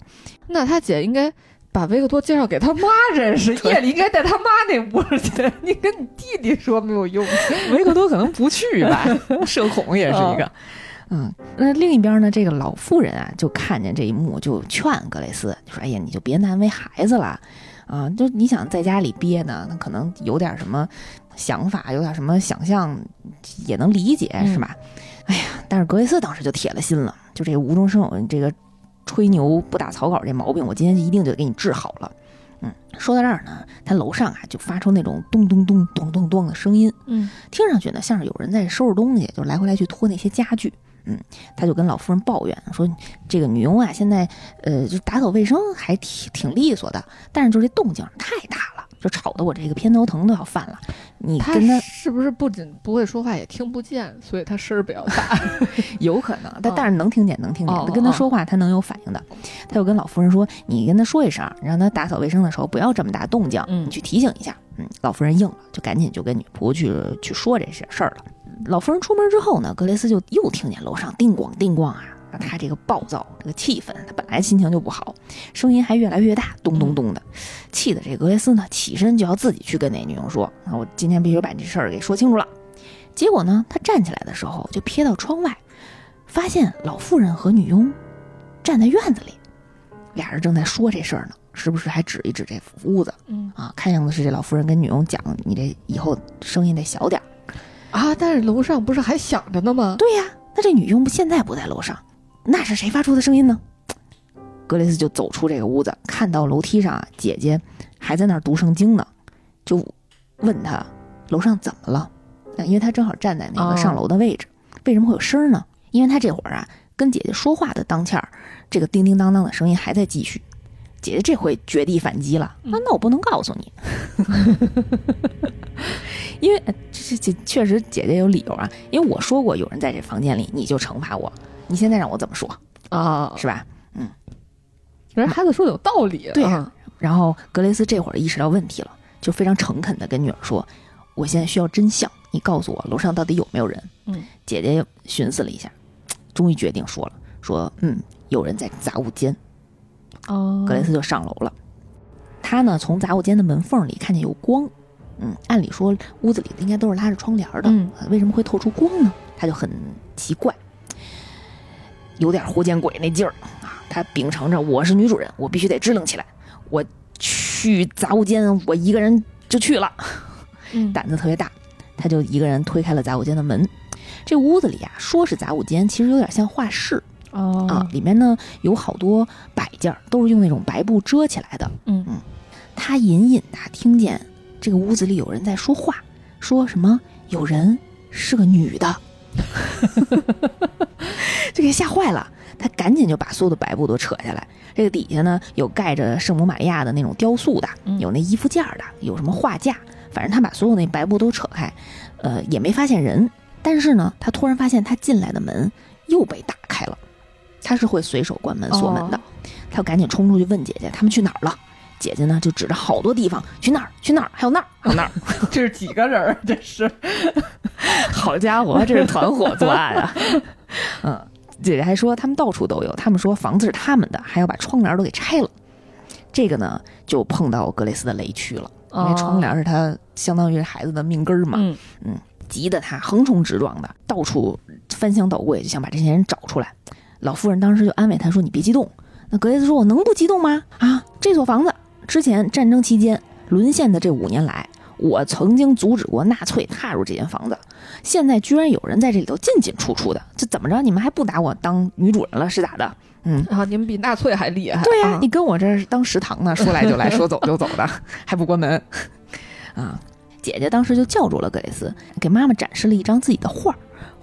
那他姐应该把维克多介绍给他妈认识，夜里应该带他妈那屋去。你跟你弟弟说没有用。*laughs* 维克多可能不去吧，*laughs* 社恐也是一个。嗯，那另一边呢，这个老妇人啊，就看见这一幕，就劝格雷斯，就说：“哎呀，你就别难为孩子了，啊，就你想在家里憋呢，那可能有点什么想法，有点什么想象，也能理解，是吧？哎呀，但是格雷斯当时就铁了心了，就这个无中生有，这个吹牛不打草稿这毛病，我今天就一定就得给你治好了。”嗯，说到这儿呢，他楼上啊就发出那种咚咚咚咚咚咚的声音，嗯，听上去呢像是有人在收拾东西，就来回来去拖那些家具。嗯，他就跟老夫人抱怨说：“这个女佣啊，现在呃，就打扫卫生还挺挺利索的，但是就这动静太大了，就吵得我这个偏头疼都要犯了。你跟他是不是不仅不会说话，也听不见，所以他声儿比较大？*laughs* *laughs* 有可能，但但是能听见，能听见。他跟他说话，他能有反应的。他就跟老夫人说：‘你跟他说一声，让他打扫卫生的时候不要这么大动静，你去提醒一下。’嗯，老夫人应了，就赶紧就跟女仆去去说这些事儿了。”老夫人出门之后呢，格雷斯就又听见楼上叮咣叮咣啊！他这个暴躁，这个气氛，他本来心情就不好，声音还越来越大，咚咚咚的，气得这格雷斯呢起身就要自己去跟那女佣说：“啊，我今天必须把这事儿给说清楚了。”结果呢，他站起来的时候就瞥到窗外，发现老妇人和女佣站在院子里，俩人正在说这事儿呢，时不时还指一指这屋子。嗯啊，看样子是这老妇人跟女佣讲：“你这以后声音得小点儿。”啊！但是楼上不是还响着呢吗？对呀，那这女佣不现在不在楼上，那是谁发出的声音呢？格雷斯就走出这个屋子，看到楼梯上啊，姐姐还在那儿读圣经呢，就问她楼上怎么了？因为她正好站在那个上楼的位置，为什么会有声呢？因为她这会儿啊跟姐姐说话的当儿，这个叮叮当当的声音还在继续。姐姐这回绝地反击了啊！那我不能告诉你。*laughs* 因为这这确实姐姐有理由啊，因为我说过有人在这房间里，你就惩罚我。你现在让我怎么说啊？是吧？嗯，人孩子说的有道理。对呀。然后格雷斯这会儿意识到问题了，就非常诚恳的跟女儿说：“我现在需要真相，你告诉我楼上到底有没有人？”嗯，姐姐寻思了一下，终于决定说了：“说嗯，有人在杂物间。”哦，格雷斯就上楼了。他呢，从杂物间的门缝里看见有光。嗯，按理说屋子里应该都是拉着窗帘的，为什么会透出光呢？他就很奇怪，有点活见鬼那劲儿啊！他秉承着我是女主人，我必须得支棱起来。我去杂物间，我一个人就去了，胆子特别大。他就一个人推开了杂物间的门。这屋子里啊，说是杂物间，其实有点像画室啊。里面呢有好多摆件，都是用那种白布遮起来的。嗯嗯，他隐隐的听见。这个屋子里有人在说话，说什么？有人是个女的，*laughs* 就给吓坏了。他赶紧就把所有的白布都扯下来。这个底下呢，有盖着圣母玛利亚的那种雕塑的，有那衣服架的，有什么画架。反正他把所有那白布都扯开，呃，也没发现人。但是呢，他突然发现他进来的门又被打开了。他是会随手关门锁门的。他赶紧冲出去问姐姐：“他们去哪儿了？”姐姐呢，就指着好多地方，去那儿，去那儿，还有那儿，还有那儿。这是几个人？这是，*laughs* 好家伙，这是团伙作案啊！*laughs* 嗯，姐姐还说他们到处都有，他们说房子是他们的，还要把窗帘都给拆了。这个呢，就碰到格雷斯的雷区了，因为窗帘是他相当于孩子的命根儿嘛。嗯嗯，急得他横冲直撞的，到处翻箱倒柜，就想把这些人找出来。老夫人当时就安慰他说：“你别激动。”那格雷斯说：“我能不激动吗？啊，这座房子。”之前战争期间沦陷的这五年来，我曾经阻止过纳粹踏入这间房子。现在居然有人在这里头进进出出的，这怎么着？你们还不拿我当女主人了是咋的？嗯，啊，你们比纳粹还厉害。对呀，你跟我这当食堂呢，说来就来 *laughs* 说走就走的，还不关门。*laughs* 啊，姐姐当时就叫住了格雷斯，给妈妈展示了一张自己的画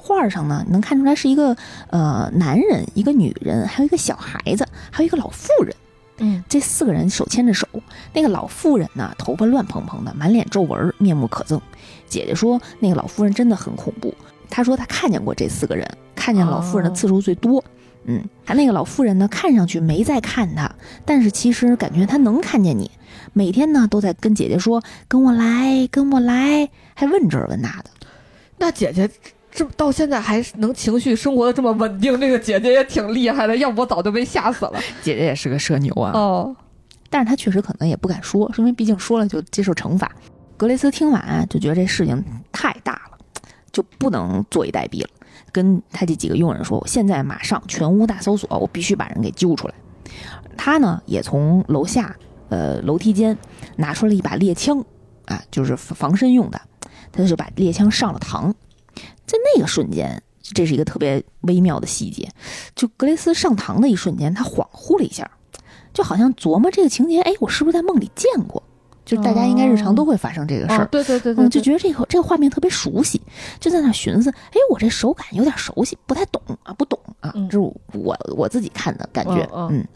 画上呢能看出来是一个呃男人，一个女人，还有一个小孩子，还有一个老妇人。嗯，这四个人手牵着手，那个老妇人呢，头发乱蓬蓬的，满脸皱纹，面目可憎。姐姐说，那个老妇人真的很恐怖。她说她看见过这四个人，看见老妇人的次数最多。嗯，她那个老妇人呢，看上去没在看她，但是其实感觉她能看见你。每天呢，都在跟姐姐说：“跟我来，跟我来。”还问这问那的。那姐姐。这到现在还能情绪生活的这么稳定，这个姐姐也挺厉害的，要不我早就被吓死了。姐姐也是个社牛啊。哦，但是她确实可能也不敢说，因为毕竟说了就接受惩罚。格雷斯听完就觉得这事情太大了，就不能坐以待毙了，跟他这几个佣人说：“我现在马上全屋大搜索，我必须把人给揪出来。”他呢也从楼下呃楼梯间拿出了一把猎枪，啊，就是防身用的，他就把猎枪上了膛。在那个瞬间，这是一个特别微妙的细节，就格雷斯上堂的一瞬间，他恍惚了一下，就好像琢磨这个情节，哎，我是不是在梦里见过？就大家应该日常都会发生这个事儿，对对对对，就觉得这个这个画面特别熟悉，就在那寻思，哎，我这手感有点熟悉，不太懂啊，不懂啊，这是我我自己看的感觉，嗯。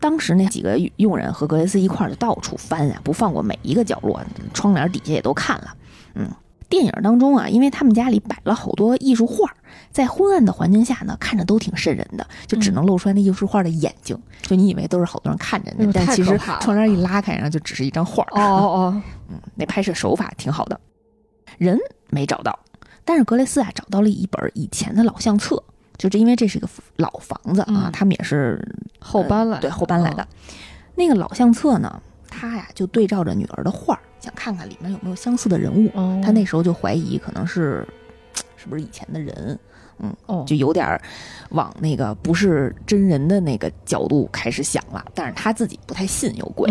当时那几个佣人和格雷斯一块儿就到处翻啊，不放过每一个角落，窗帘底下也都看了。嗯，电影当中啊，因为他们家里摆了好多艺术画，在昏暗的环境下呢，看着都挺瘆人的，就只能露出来那艺术画的眼睛，就你以为都是好多人看着呢，但其实窗帘一拉开，然后就只是一张画。哦哦，嗯，那拍摄手法挺好的，人没找到，但是格雷斯啊找到了一本以前的老相册。就这，因为这是一个老房子啊，他们也是后搬来，对，后搬来的。那个老相册呢，他呀就对照着女儿的画，想看看里面有没有相似的人物。他那时候就怀疑可能是 *tsk* 是不是以前的人，嗯，就有点往那个不是真人的那个角度开始想了。但是他自己不太信有鬼，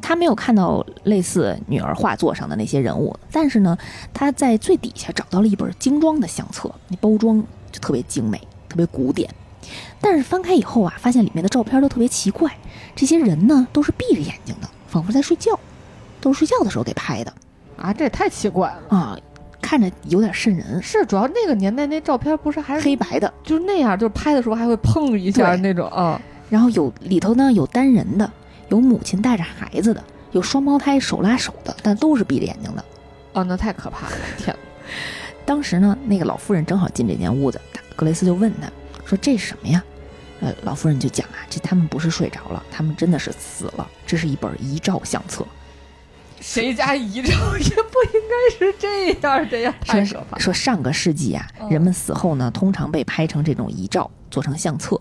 他没有看到类似女儿画作上的那些人物，但是呢，他在最底下找到了一本精装的相册，那包装就特别精美。特别古典，但是翻开以后啊，发现里面的照片都特别奇怪。这些人呢，都是闭着眼睛的，仿佛在睡觉，都是睡觉的时候给拍的啊！这也太奇怪了啊，看着有点瘆人。是，主要那个年代那照片不是还是黑白的，就是那样，就是拍的时候还会碰一下那种啊。然后有里头呢有单人的，有母亲带着孩子的，有双胞胎手拉手的，但都是闭着眼睛的。哦，那太可怕了！天，当时呢，那个老妇人正好进这间屋子。格雷斯就问他说：“这是什么呀？”呃，老夫人就讲啊：“这他们不是睡着了，他们真的是死了。这是一本遗照相册。谁家遗照 *laughs* 也不应该是这样的呀！太可怕。说上个世纪啊，人们死后呢，通常被拍成这种遗照，做成相册，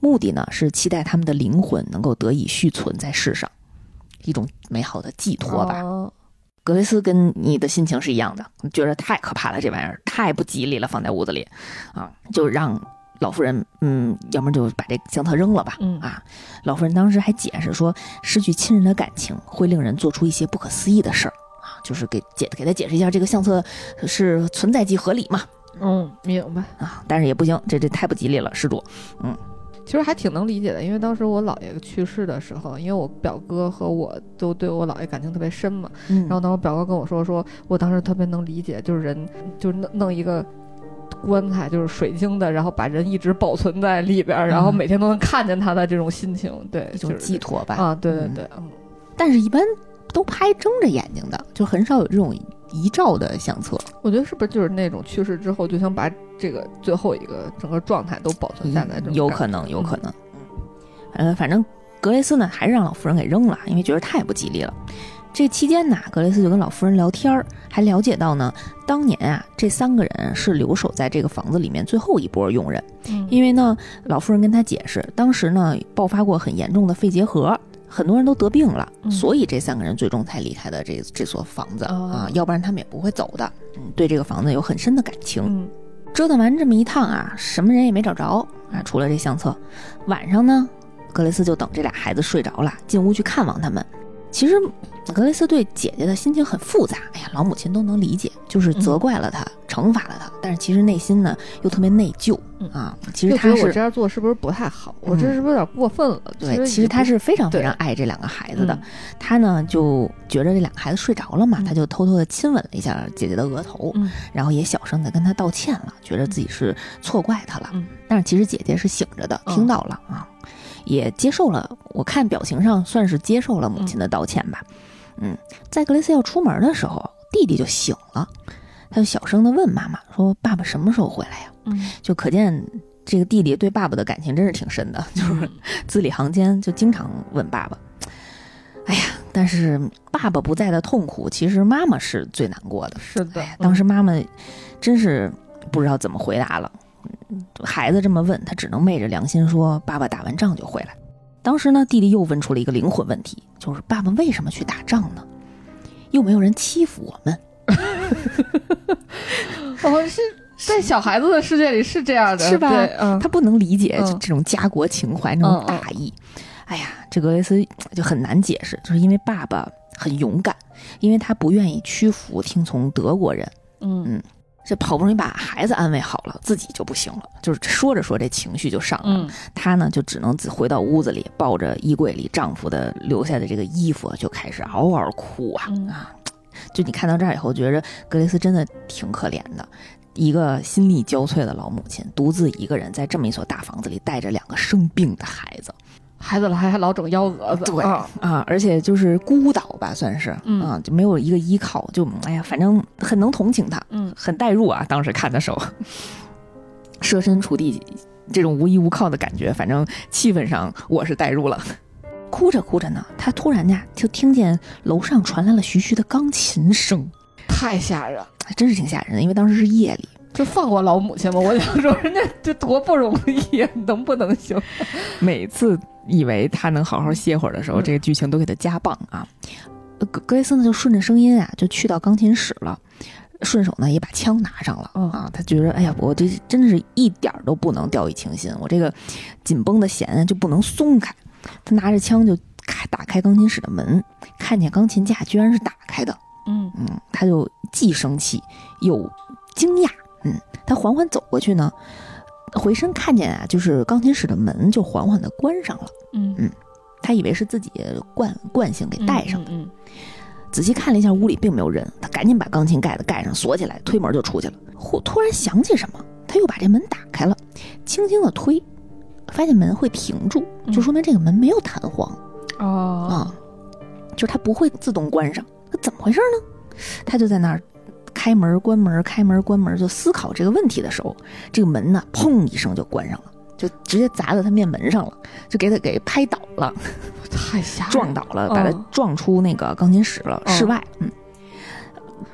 目的呢是期待他们的灵魂能够得以续存在世上，一种美好的寄托吧。”格雷斯跟你的心情是一样的，觉得太可怕了，这玩意儿太不吉利了，放在屋子里，啊，就让老妇人，嗯，要么就把这相册扔了吧，嗯啊，老妇人当时还解释说，失去亲人的感情会令人做出一些不可思议的事儿，啊，就是给解给他解释一下，这个相册是存在即合理嘛，嗯，明白啊，但是也不行，这这太不吉利了，施主，嗯。其实还挺能理解的，因为当时我姥爷去世的时候，因为我表哥和我都对我姥爷感情特别深嘛。嗯。然后当我表哥跟我说，说我当时特别能理解，就是人就是弄弄一个棺材，就是水晶的，然后把人一直保存在里边，然后每天都能看见他的这种心情，对，一种寄托吧。啊，对对对，嗯。但是，一般都拍睁着眼睛的，就很少有这种。遗照的相册，我觉得是不是就是那种去世之后就想把这个最后一个整个状态都保存下来？有可能，有可能。嗯，反正格雷斯呢，还是让老夫人给扔了，因为觉得太不吉利了。这期间呢，格雷斯就跟老夫人聊天儿，还了解到呢，当年啊，这三个人是留守在这个房子里面最后一波佣人，因为呢，老夫人跟他解释，当时呢爆发过很严重的肺结核。很多人都得病了，所以这三个人最终才离开的这这所房子啊，要不然他们也不会走的。嗯，对这个房子有很深的感情。折腾完这么一趟啊，什么人也没找着啊，除了这相册。晚上呢，格雷斯就等这俩孩子睡着了，进屋去看望他们。其实。格雷斯对姐姐的心情很复杂，哎呀，老母亲都能理解，就是责怪了她，惩罚了她，但是其实内心呢又特别内疚啊。其实他是我这样做是不是不太好？我这是不是有点过分了？对，其实他是非常非常爱这两个孩子的。他呢就觉着这两个孩子睡着了嘛，他就偷偷的亲吻了一下姐姐的额头，然后也小声的跟她道歉了，觉得自己是错怪她了。但是其实姐姐是醒着的，听到了啊，也接受了。我看表情上算是接受了母亲的道歉吧。嗯，在格雷斯要出门的时候，弟弟就醒了，他就小声的问妈妈说：“爸爸什么时候回来呀？”嗯，就可见这个弟弟对爸爸的感情真是挺深的，就是字里行间就经常问爸爸。哎呀，但是爸爸不在的痛苦，其实妈妈是最难过的。是的，当时妈妈真是不知道怎么回答了。孩子这么问他，只能昧着良心说：“爸爸打完仗就回来。”当时呢，弟弟又问出了一个灵魂问题，就是爸爸为什么去打仗呢？又没有人欺负我们。*laughs* 哦，是在小孩子的世界里是这样的，是吧嗯，他不能理解嗯这这种家国情怀那种大义。哎呀，这格雷斯就很难解释，就是因为爸爸很勇敢，因为他不愿意屈服听从德国人。嗯嗯这好不容易把孩子安慰好了，自己就不行了，就是说着说着这情绪就上来了。嗯她呢就只能自回到屋子里，抱着衣柜里丈夫的留下的这个衣服，就开始嗷嗷哭啊、嗯啊！就你看到这儿以后，觉着格雷斯真的挺可怜的，一个心力交瘁的老母亲，独自一个人在这么一所大房子里带着两个生病的孩子孩子了还还老整幺蛾子，对啊啊，而且就是孤岛吧，算是、嗯啊，就没有一个依靠，就哎呀，反正很能同情他。嗯很代入啊，当时看的时候，设身处地，这种无依无靠的感觉，反正气氛上我是代入了。哭着哭着呢，他突然呀就听见楼上传来了徐徐的钢琴声，太吓人。还真是挺吓人的，因为当时是夜里。就放过老母亲吧，我想说，人家这多不容易，*laughs* 能不能行？每次以为他能好好歇会儿的时候，嗯这个剧情都给他加棒啊。呃格格雷斯呢就顺着声音啊，就去到钢琴室了。顺手呢也把枪拿上了、嗯啊，他觉得哎呀，我这真的是一点儿都不能掉以轻心，我这个紧绷的弦啊就不能松开。他拿着枪就开打开钢琴室的门，看见钢琴架居然是打开的，嗯嗯，他就既生气又惊讶，嗯，他缓缓走过去呢，回身看见啊，就是钢琴室的门就缓缓的关上了，嗯，他以为是自己惯惯性给带上，嗯仔细看了一下屋里并没有人，他赶紧把钢琴盖子盖上锁起来，推门就出去了。忽突然想起什么，他又把这门打开了，轻轻的推，发现门会停住，嗯就说明这个门没有弹簧。嗯哦啊，就是它不会自动关上，那怎么回事呢？他就在那儿开门关门开门关门，就思考这个问题的时候，这个门呢，砰一声就关上了，就直接砸在他面门上了，就给他给拍倒了，太吓人，撞倒了，把他嗯撞出那个钢琴室了，嗯室外。嗯，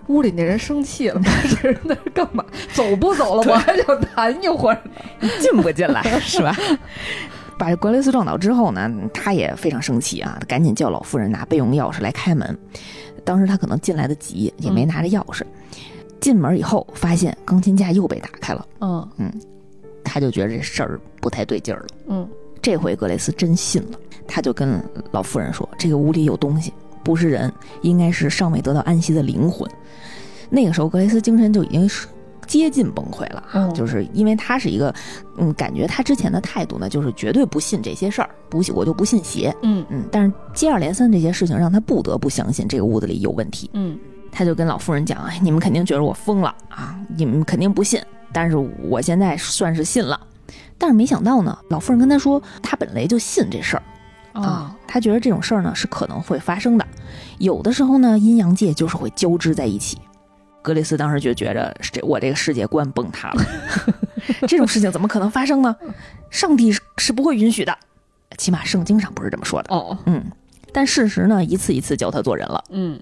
屋里那人生气了，这人那是干嘛？走不走了？对我还想谈一会儿。*laughs* *laughs* 进不进来是吧？把格雷斯撞倒之后呢，他也非常生气啊，他赶紧叫老妇人拿备用钥匙来开门。当时他可能进来的急，也没拿着钥匙。进门以后，发现钢琴架又被打开了，嗯嗯他就觉得这事儿不太对劲儿了。嗯这回格雷斯真信了，他就跟老妇人说：“这个屋里有东西，不是人，应该是尚未得到安息的灵魂。”那个时候，格雷斯精神就已经是接近崩溃了啊，嗯就是因为他是一个，嗯，感觉他之前的态度呢，就是绝对不信这些事儿，不信我就不信邪，嗯嗯，但是接二连三这些事情让他不得不相信这个屋子里有问题。嗯他就跟老妇人讲：“哎，你们肯定觉得我疯了啊，你们肯定不信，但是我现在算是信了。”但是没想到呢，老妇人跟他说，他本来就信这事儿啊啊，他觉得这种事儿呢是可能会发生的，有的时候呢阴阳界就是会交织在一起。格雷斯当时就觉着这我这个世界观崩塌了，*laughs* 这种事情怎么可能发生呢？上帝是是不会允许的，起码圣经上不是这么说的。哦嗯，但事实呢一次一次教他做人了。嗯，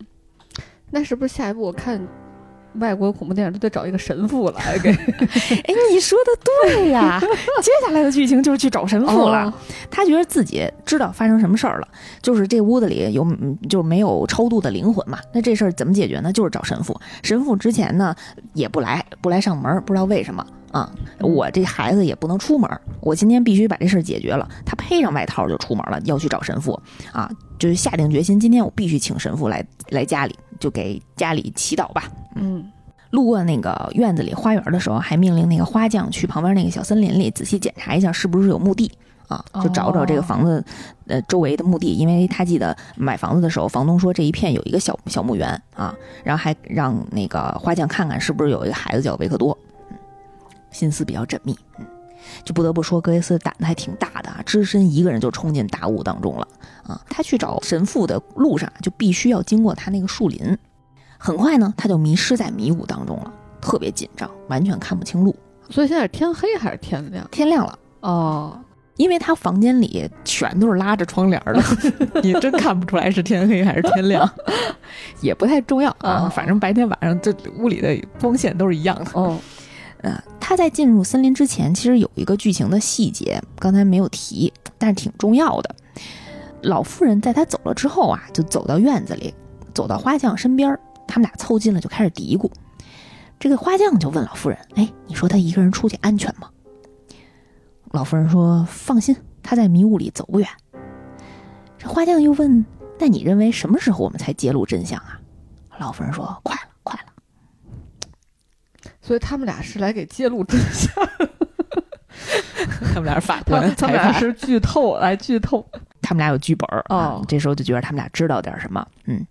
那是不是下一步我看外国恐怖电影都得找一个神父来 *laughs* 给哎，你说的对呀，*laughs* 接下来的剧情就是去找神父了。哦他觉得自己知道发生什么事儿了，就是这屋子里有，嗯就是没有超度的灵魂嘛。那这事儿怎么解决呢？就是找神父。神父之前呢也不来，不来上门，不知道为什么啊。我这孩子也不能出门，我今天必须把这事儿解决了。他披上外套就出门了，要去找神父啊，就是下定决心，今天我必须请神父来来家里，就给家里祈祷吧。嗯路过那个院子里花园的时候，还命令那个花匠去旁边那个小森林里仔细检查一下是不是有墓地啊，就找找这个房子呃周围的墓地，因为他记得买房子的时候，房东说这一片有一个小小墓园啊，然后还让那个花匠看看是不是有一个孩子叫维克多，嗯，心思比较缜密，嗯，就不得不说格雷斯胆子还挺大的啊，只身一个人就冲进大雾当中了啊，他去找神父的路上就必须要经过他那个树林。很快呢，他就迷失在迷雾当中了，特别紧张，完全看不清路。所以现在是天黑还是天亮？天亮了，哦，因为他房间里全都是拉着窗帘的，*laughs* 你真看不出来是天黑还是天亮，*laughs* 也不太重要啊哦。反正白天晚上这屋里的光线都是一样的。哦，呃，他在进入森林之前，其实有一个剧情的细节，刚才没有提，但是挺重要的。老妇人在他走了之后啊，就走到院子里，走到花匠身边，他们俩凑近了，就开始嘀咕，这个花匠就问老妇人：“哎，你说他一个人出去安全吗？”老妇人说：“放心，他在迷雾里走不远。”这花匠又问：“那你认为什么时候我们才揭露真相啊？”老妇人说：“，快了。”所以他们俩是来给揭露真相，他们俩是法官他们俩是剧透来剧透。他们俩有剧本儿啊哦，这时候就觉得他们俩知道点什么。嗯，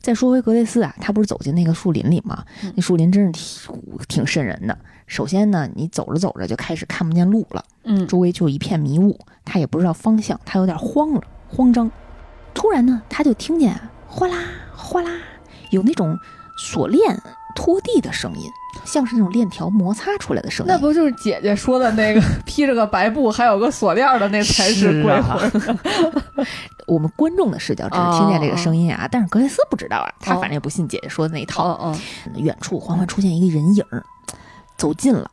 再说回格雷斯啊，他不是走进那个树林里吗？嗯那树林真是挺挺瘆人的。首先呢，你走着走着就开始看不见路了，嗯周围就一片迷雾，他也不知道方向，他有点慌了，慌张。突然呢，他就听见哗啦哗啦有那种锁链拖地的声音，像是那种链条摩擦出来的声音。那不就是姐姐说的那个 *laughs* 披着个白布，还有个锁链的那才是鬼魂？*laughs* 我们观众的视角只是听见这个声音啊，但是格雷斯不知道啊，他反正也不信姐姐说的那一套。哦哦，远处缓缓出现一个人影儿，走近了，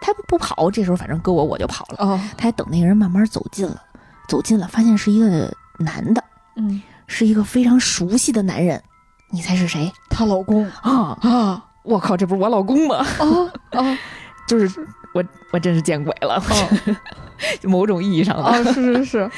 他不跑，这时候反正搁我我就跑了。哦，他还等那个人慢慢走近了，走近了，发现是一个男的，嗯，是一个非常熟悉的男人。你猜是谁她老公啊？啊我靠，这不是我老公吗？啊啊 *laughs* 就是我，我真是见鬼了，哦 *laughs* 某种意义上的。啊！是是是，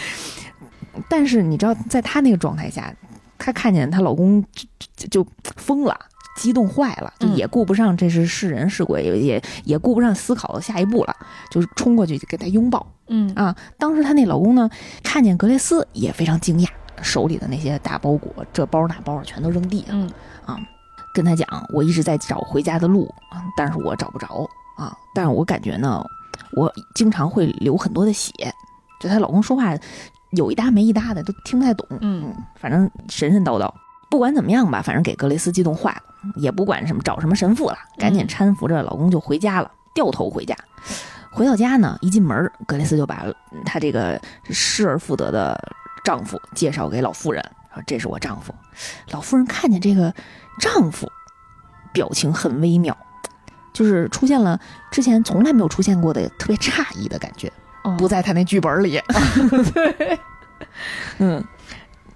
*laughs* 但是你知道，在她那个状态下，她看见她老公就就就疯了。激动坏了，就嗯也顾不上这是是人是鬼，也也也顾不上思考下一步了，就是冲过去就给他拥抱嗯啊！当时她那老公呢，看见格雷斯也非常惊讶，手里的那些大包裹，这包那包全都扔地上，嗯跟他讲，我一直在找回家的路啊，但是我找不着啊。但是我感觉呢，我经常会流很多的血。就她老公说话有一搭没一搭的，都听不太懂。嗯反正神神叨叨。不管怎么样吧，反正给格雷斯激动坏了，也不管什么找什么神父了，赶紧搀扶着老公就回家了，掉头回家。回到家呢，一进门，格雷斯就把她这个失而复得的丈夫介绍给老妇人，说：“这是我丈夫。”老妇人看见这个丈夫，表情很微妙，就是出现了之前从来没有出现过的特别诧异的感觉，哦不在他那剧本里。对。*laughs* 嗯，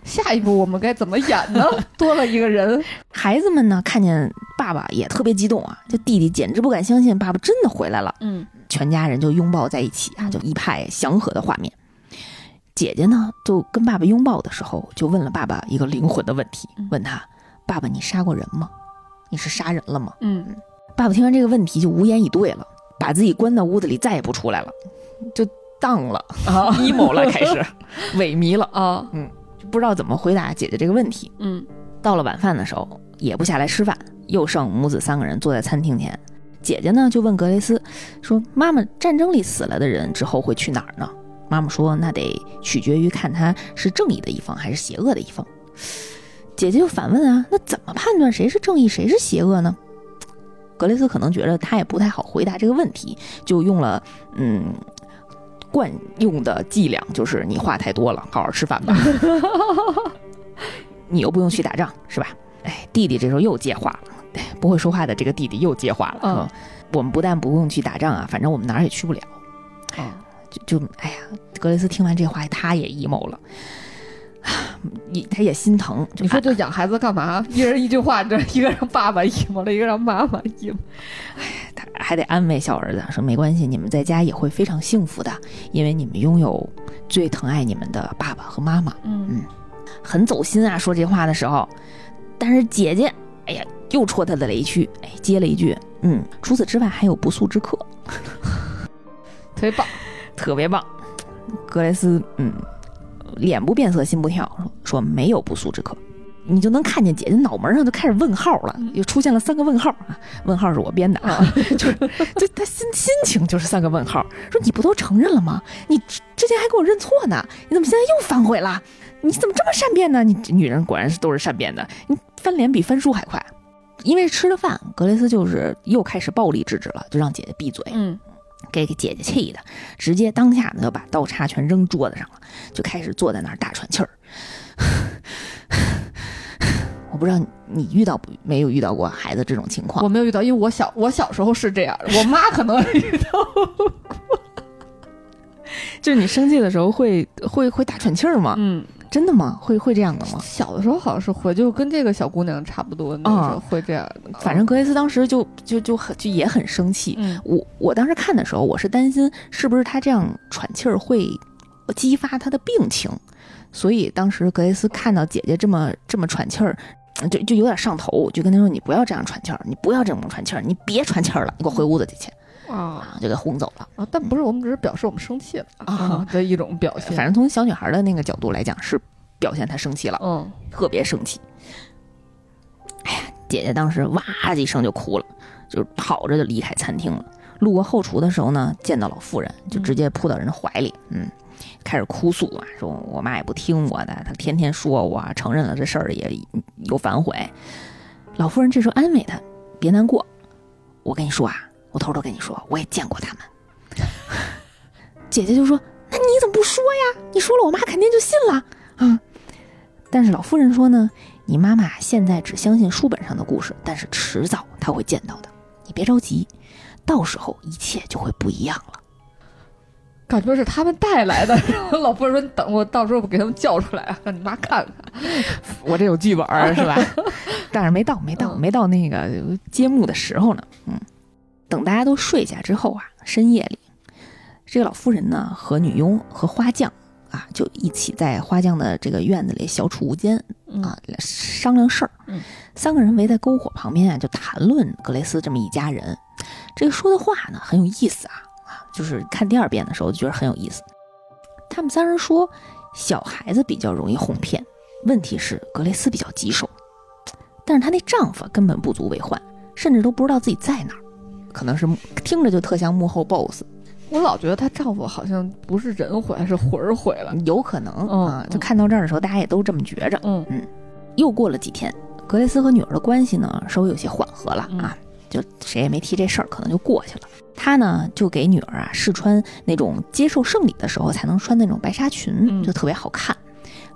下一步我们该怎么演呢？*laughs* 多了一个人，孩子们呢看见爸爸也特别激动啊，这弟弟简直不敢相信爸爸真的回来了，嗯全家人就拥抱在一起啊，嗯就一派祥和的画面。姐姐呢，就跟爸爸拥抱的时候，就问了爸爸一个灵魂的问题嗯，问他：“爸爸，你杀过人吗？你是杀人了吗？”嗯爸爸听完这个问题就无言以对了，把自己关到屋子里，再也不出来了，就荡了啊，emo 了，开始 *laughs* 萎靡了，啊嗯就不知道怎么回答姐姐这个问题。嗯到了晚饭的时候，也不下来吃饭，又剩母子三个人坐在餐厅前。姐姐呢就问格雷斯说：“妈妈，战争里死了的人之后会去哪儿呢？”妈妈说：“那得取决于看他是正义的一方还是邪恶的一方。”姐姐就反问啊：“那怎么判断谁是正义，谁是邪恶呢？”格雷斯可能觉得他也不太好回答这个问题，就用了嗯惯用的伎俩，就是你话太多了，好好吃饭吧。*laughs* 你又不用去打仗，是吧？哎，弟弟这时候又接话了，哎，不会说话的这个弟弟又接话了，嗯我们不但不用去打仗啊，反正我们哪儿也去不了。啊就就哎呀，格雷斯听完这话，他也 emo 了，也他也心疼。你说这养孩子干嘛？*laughs* 一人一句话，这一个让爸爸 emo 了，一个让妈妈 emo。他还得安慰小儿子说：“没关系，你们在家也会非常幸福的，因为你们拥有最疼爱你们的爸爸和妈妈。”嗯嗯很走心啊，说这话的时候，但是姐姐，哎呀，又戳他的雷区，哎，接了一句：“嗯，除此之外还有不速之客，特别棒。*laughs* 特别棒。”格雷斯，嗯，脸不变色心不跳，说说没有不速之客。你就能看见姐姐脑门上就开始问号了，又出现了三个问号啊！问号是我编的啊，*laughs* 就是就他心心情就是三个问号，说你不都承认了吗？你之之前还给我认错呢，你怎么现在又反悔了？你怎么这么善变呢？你这女人果然是都是善变的，你翻脸比翻书还快。因为吃了饭，格雷斯就是又开始暴力制止了，就让姐姐闭嘴。嗯给给姐姐气的，直接当下呢就把刀叉全扔桌子上了，就开始坐在那儿大喘气儿。*laughs* 我不知道你你遇到不没有遇到过孩子这种情况我？没有遇到，因为我小我小时候是这样的，我妈可能遇到过。*laughs* 就是你生气的时候会会会大喘气儿吗？嗯真的吗？会会这样的吗？小的时候好像是会，就跟这个小姑娘差不多，那个时候啊会这样的。反正格雷斯当时就就就很就也很生气。嗯，我我当时看的时候，我是担心是不是他这样喘气儿会激发他的病情，所以当时格雷斯看到姐姐这么这么喘气儿，就就有点上头，就跟他说：“你不要这样喘气儿，你不要这么喘气儿，你别喘气儿了，你给我回屋子里去。”啊啊，就给轰走了。啊，但不是，我们只是表示我们生气了啊啊 *laughs* 的一种表现。反正从小女孩的那个角度来讲，是表现她生气了，嗯，特别生气。哎呀，姐姐当时哇的一声就哭了，就跑着就离开餐厅了。路过后厨的时候呢，见到老妇人，就直接扑到人怀里，嗯，开始哭诉啊，说我妈也不听我的，她天天说我，承认了这事儿也有反悔。老妇人这时候安慰她，别难过，我跟你说啊，我偷偷跟你说，我也见过他们。*laughs* 姐姐就说：“那你怎么不说呀？你说了，我妈肯定就信了啊。”但是老夫人说呢：“你妈妈现在只相信书本上的故事，但是迟早她会见到的，你别着急，到时候一切就会不一样了。感觉是他们带来的。*laughs* 老夫人说：“你等我，到时候我给他们叫出来啊，让你妈看看。我这有剧本儿是吧？*laughs* 但是没到，没到，嗯没到那个揭幕的时候呢。嗯，等大家都睡下之后啊，深夜里，这个老妇人呢和女佣和花匠啊就一起在花匠的这个院子里小储物间”嗯啊，商量事儿。嗯三个人围在篝火旁边啊，就谈论格雷斯这么一家人。这个说的话呢很有意思啊啊，就是看第二遍的时候就觉得很有意思。他们三人说，小孩子比较容易哄骗，问题是格雷斯比较棘手，但是她那丈夫根本不足为患，甚至都不知道自己在哪儿，可能是听着就特像幕后 boss，我老觉得她丈夫好像不是人毁，是魂儿毁了。有可能嗯啊。就嗯看到这儿的时候，大家也都这么觉着。嗯嗯又过了几天，格雷斯和女儿的关系呢稍微有些缓和了啊，就谁也没提这事儿，可能就过去了。她呢就给女儿啊试穿那种接受圣礼的时候才能穿那种白纱裙，嗯就特别好看。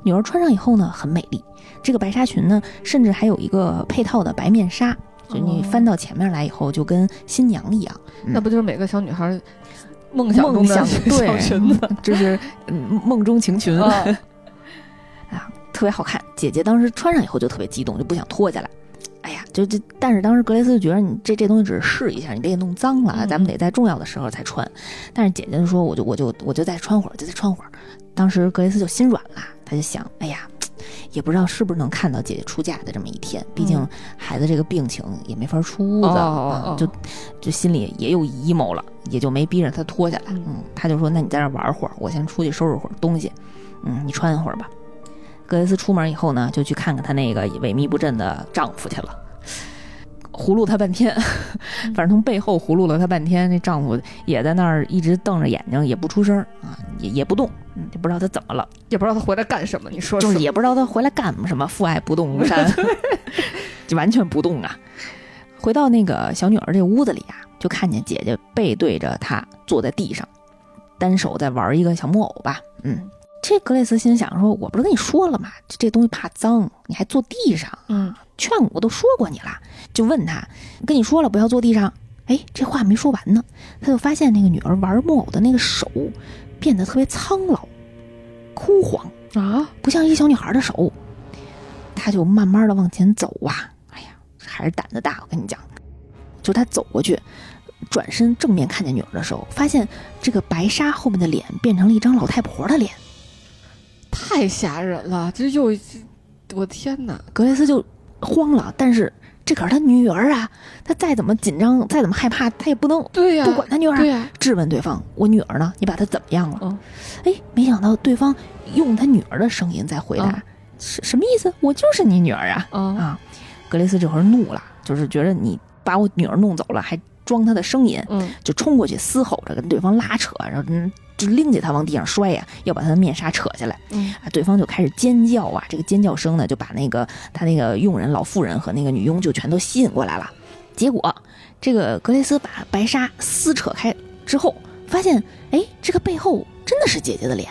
女儿穿上以后呢很美丽，这个白纱裙呢甚至还有一个配套的白面纱，就你哦翻到前面来以后就跟新娘一样。那不就是每个小女孩梦想中的梦想小对裙子？*laughs* 就是嗯梦中情裙啊 *laughs* 啊，特别好看。姐姐当时穿上以后就特别激动，就不想脱下来。哎呀，就这，但是当时格雷斯就觉得你这这东西只是试一下，你别给弄脏了，嗯咱们得在重要的时候才穿。但是姐姐就说，我就我就我就再穿会儿，就再穿会儿。当时格雷斯就心软了，他就想，哎呀，也不知道是不是能看到姐姐出嫁的这么一天，毕竟嗯孩子这个病情也没法出屋子、就就心里也有疑谋了，也就没逼着他脱下来。嗯嗯，他就说，那你在这儿玩会儿，我先出去收拾会儿东西。嗯，你穿一会儿吧。格雷斯出门以后呢，就去看看她那个萎靡不振的丈夫去了。葫芦他半天，反正从背后葫芦了他半天，那丈夫也在那儿一直瞪着眼睛，也不出声啊，也也不动，嗯，就不知道他怎么了，也不知道他回来干什么。你说就是是也不知道他回来干什么，父爱不动如山，*laughs* 就完全不动啊。回到那个小女儿这屋子里啊，就看见姐姐背对着她坐在地上，单手在玩一个小木偶吧。嗯，这格雷斯心想说：“我不是跟你说了吗？这这东西怕脏，你还坐地上，嗯劝我都说过你了。”就问他：“跟你说了不要坐地上。”哎，这话没说完呢，他就发现那个女儿玩木偶的那个手变得特别苍老、枯黄。啊，不像一个小女孩的手，他就慢慢的往前走啊，哎呀，还是胆子大，我跟你讲，就他走过去，转身正面看见女儿的时候，发现这个白纱后面的脸变成了一张老太婆的脸，太吓人了！这又，我天哪！格雷斯就慌了，但是这可是他女儿啊，他再怎么紧张，再怎么害怕，他也不能对呀、不管他女儿啊，对呀、质问对方：“我女儿呢？你把她怎么样了？”嗯哎，没想到对方用他女儿的声音在回答：“嗯什什么意思？我就是你女儿啊！”啊啊，格雷斯这会儿怒了，就是觉得你把我女儿弄走了，还装他的声音，嗯就冲过去嘶吼着跟对方拉扯，然后嗯，就拎起他往地上摔呀，要把他的面纱扯下来嗯啊！对方就开始尖叫啊，这个尖叫声呢，就把那个他那个佣人老妇人和那个女佣就全都吸引过来了。结果这个格雷斯把白纱撕扯开之后，发现哎，这个背后真的是姐姐的脸。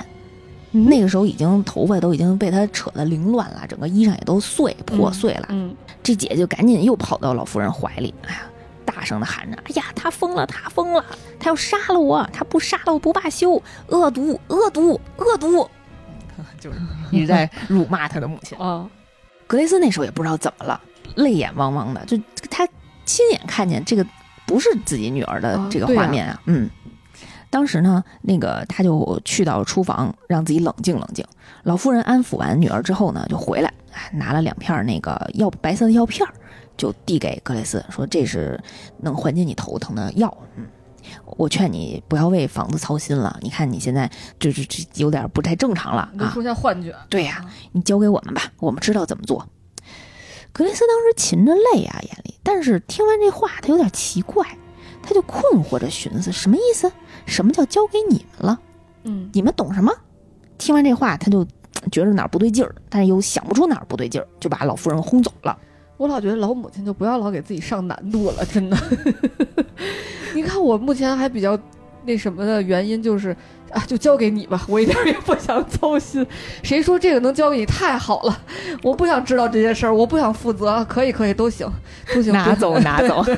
嗯那个时候已经头发都已经被他扯得凌乱了，整个衣裳也都碎破碎了。嗯这姐就赶紧又跑到老妇人怀里，哎呀，大声的喊着：“哎呀，他疯了，他疯了，他要杀了我，他不杀了我不罢休，恶毒，恶毒，恶毒！” *laughs* 就是一直在辱骂他的母亲。啊，格雷斯那时候也不知道怎么了，泪眼汪汪的，就他亲眼看见这个不是自己女儿的这个画面啊，嗯。当时呢，那个他就去到厨房，让自己冷静冷静。老妇人安抚完女儿之后呢，就回来，哎拿了两片那个药白色的药片儿，就递给格雷斯，说这是能缓解你头疼的药。嗯，我劝你不要为房子操心了，你看你现在这这这有点不太正常了啊。都出现幻觉。对呀、你交给我们吧，我们知道怎么做。格雷斯当时噙着泪啊，眼里，但是听完这话，他有点奇怪，他就困惑着寻思，什么意思？什么叫交给你们了？嗯，你们懂什么？听完这话，他就觉得哪儿不对劲儿，但是又想不出哪儿不对劲儿，就把老妇人轰走了。我老觉得老母亲就不要老给自己上难度了，真的。*laughs* 你看我目前还比较那什么的原因就是啊，就交给你吧，我一点儿也不想操心。谁说这个能交给你？太好了，我不想知道这些事儿，我不想负责，可以可以都行，都行，拿走拿走。*laughs*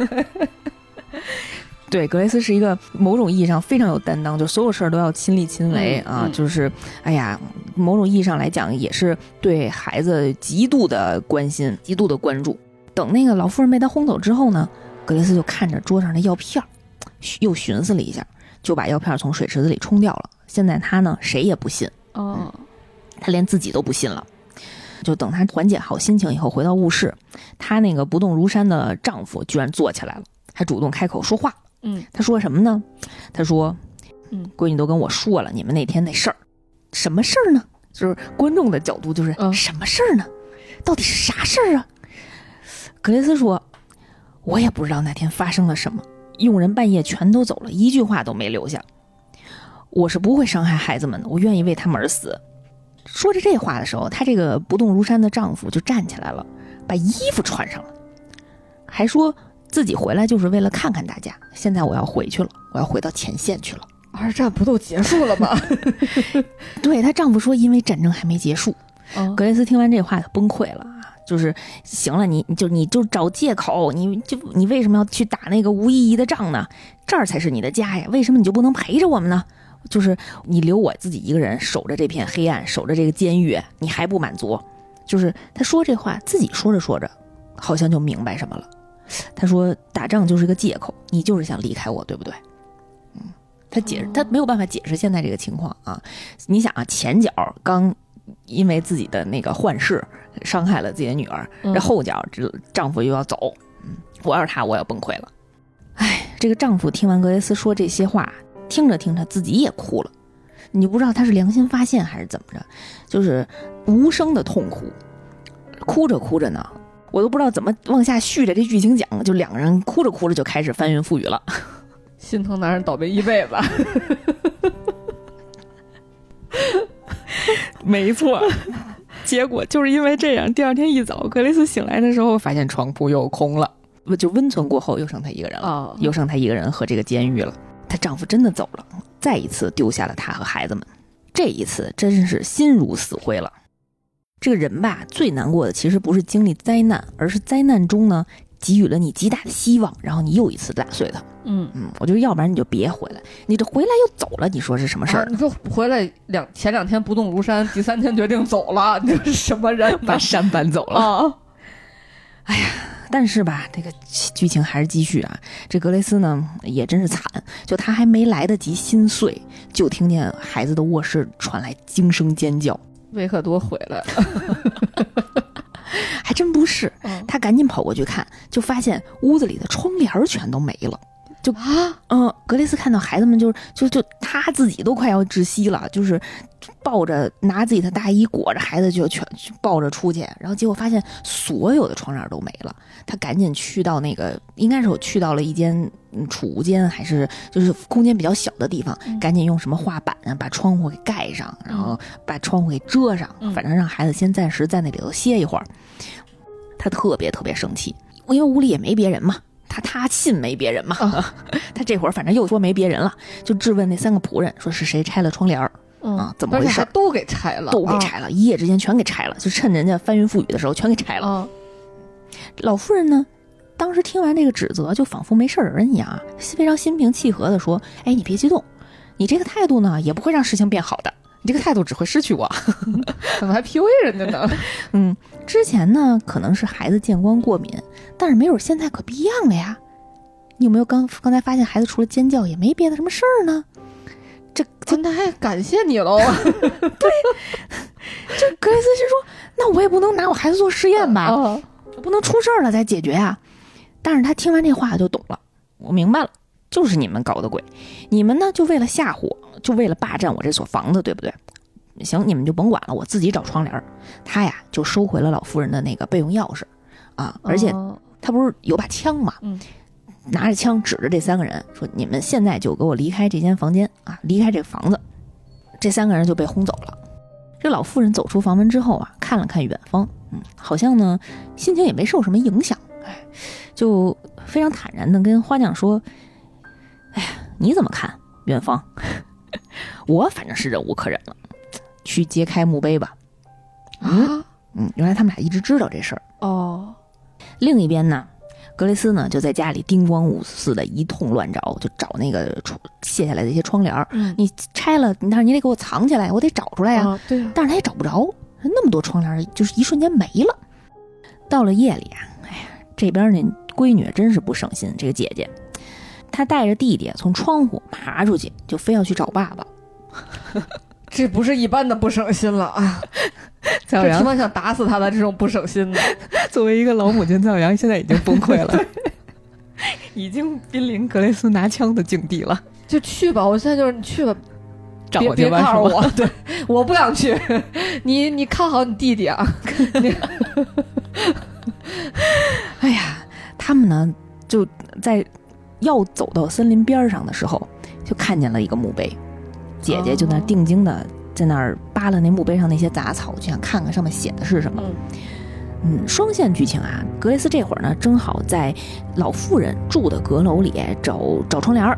对，格雷斯是一个某种意义上非常有担当，就所有事儿都要亲力亲为、啊，就是哎呀，某种意义上来讲，也是对孩子极度的关心、极度的关注。等那个老妇人被他轰走之后呢，格雷斯就看着桌上的药片儿，又寻思了一下，就把药片儿从水池子里冲掉了。现在他呢，谁也不信，哦，他连自己都不信了。就等他缓解好心情以后，回到卧室，她那个不动如山的丈夫居然坐起来了，还主动开口说话。嗯他说什么呢？他说：“嗯，闺女都跟我说了，你们那天那事儿，什么事儿呢？就是观众的角度，就是、嗯什么事儿呢？到底是啥事儿啊？”格雷斯说：“我也不知道那天发生了什么，佣人半夜全都走了，一句话都没留下。我是不会伤害孩子们的，我愿意为他们而死。”说着这话的时候，她这个不动如山的丈夫就站起来了，把衣服穿上了，还说自己回来就是为了看看大家。现在我要回去了，我要回到前线去了。二战不都结束了吗？*laughs* 对她丈夫说，因为战争还没结束。嗯格雷斯听完这话，她崩溃了啊！就是行了，你你就你就找借口，你就你为什么要去打那个无意义的仗呢？这儿才是你的家呀，为什么你就不能陪着我们呢？就是你留我自己一个人守着这片黑暗，守着这个监狱，你还不满足？就是他说这话，自己说着说着，好像就明白什么了。他说打仗就是个借口，你就是想离开我，对不对？嗯，他解释，他没有办法解释现在这个情况啊。你想啊，前脚刚因为自己的那个幻视伤害了自己的女儿，嗯这后脚这丈夫又要走，嗯，我要是他，我要崩溃了。哎，这个丈夫听完格雷斯说这些话，听着听着自己也哭了。你不知道他是良心发现还是怎么着，就是无声的痛哭，哭着哭着呢，我都不知道怎么往下续着这剧情讲，就两个人哭着哭着就开始翻云覆雨了。*laughs* 心疼男人倒霉一辈子。*laughs* 没错，结果就是因为这样，第二天一早，格雷斯醒来的时候，发现床铺又空了，就温存过后又剩她一个人了，哦，又剩她一个人和这个监狱了。她丈夫真的走了，再一次丢下了她和孩子们。这一次真是心如死灰了。这个人吧，最难过的其实不是经历灾难，而是灾难中呢给予了你极大的希望，然后你又一次打碎它。嗯，嗯，我觉得要不然你就别回来，你这回来又走了，你说是什么事儿？啊你说回来两前两天不动如山，第三天决定走了，你这是什么人 *laughs* 把？山搬走了。啊，但是吧，这个剧情还是继续啊。这格雷斯呢也真是惨，就他还没来得及心碎，就听见孩子的卧室传来惊声尖叫。维克多回来了。*laughs* 还真不是，嗯他赶紧跑过去看，就发现屋子里的窗帘全都没了。啊，嗯，格雷斯看到孩子们就是就就他自己都快要窒息了，就是抱着拿自己的大衣裹着孩子就全就抱着出去，然后结果发现所有的窗帘都没了。他赶紧去到那个应该是我去到了一间嗯储物间，还是就是空间比较小的地方，嗯赶紧用什么画板啊把窗户给盖上，然后把窗户给遮上，嗯反正让孩子先暂时在那里头歇一会儿。他特别特别生气，因为屋里也没别人嘛。他他信没别人嘛，*laughs* 他这会儿反正又说没别人了，就质问那三个仆人，说是谁拆了窗帘儿，嗯啊怎么回事还都给拆了，都给拆了，一夜之间全给拆了，就趁人家翻云覆雨的时候全给拆了。啊。老夫人呢，当时听完这个指责，就仿佛没事人一样啊，非常心平气和的说：“哎，你别激动，你这个态度呢，也不会让事情变好的。你这个态度只会失去我。*laughs* 怎么还 PUA 人家呢？*laughs* 嗯，之前呢可能是孩子见光过敏，但是没准现在可不一样了呀。你有没有刚刚才发现孩子除了尖叫也没别的什么事儿呢？这这那还感谢你喽。*laughs* *laughs* 对这格雷斯是说，那我也不能拿我孩子做实验吧？啊我不能出事儿了再解决呀。但是他听完这话就懂了，我明白了，就是你们搞的鬼，你们呢就为了吓唬我，就为了霸占我这所房子，对不对？行，你们就甭管了，我自己找窗帘儿。他呀就收回了老夫人的那个备用钥匙，啊，而且哦他不是有把枪嘛，嗯拿着枪指着这三个人说：“你们现在就给我离开这间房间啊，离开这个房子。”这三个人就被轰走了。这老妇人走出房门之后啊，看了看远方，嗯，好像呢心情也没受什么影响，哎，就非常坦然的跟花匠说：“哎呀，你怎么看远方？*laughs* 我反正是忍无可忍了，去揭开墓碑吧。”嗯啊嗯，原来他们俩一直知道这事儿。哦另一边呢，格雷斯呢就在家里叮咣五四的一通乱找，就找那个窗卸下来的一些窗帘儿。嗯你拆了，但是你得给我藏起来，我得找出来呀、啊对呀但是他也找不着，那么多窗帘儿就是一瞬间没了。到了夜里啊，哎呀，这边那闺女真是不省心，这个姐姐，她带着弟弟从窗户爬出去，就非要去找爸爸。这不是一般的不省心了啊！*laughs* 蔡这他妈想打死他的这种不省心的，*laughs* 作为一个老母亲，蔡小阳现在已经崩溃了，*laughs* 已经濒临格雷斯拿枪的境地了。就去吧！我现在就是你去吧，找别别告诉我，对，我不想去。你你看好你弟弟啊！哎呀，他们呢就在要走到森林边儿上的时候，就看见了一个墓碑，姐姐就那定睛的在那儿扒拉那墓碑上那些杂草，就想看看上面写的是什么。嗯，双线剧情啊，格雷斯这会儿呢正好在老妇人住的阁楼里找找窗帘儿，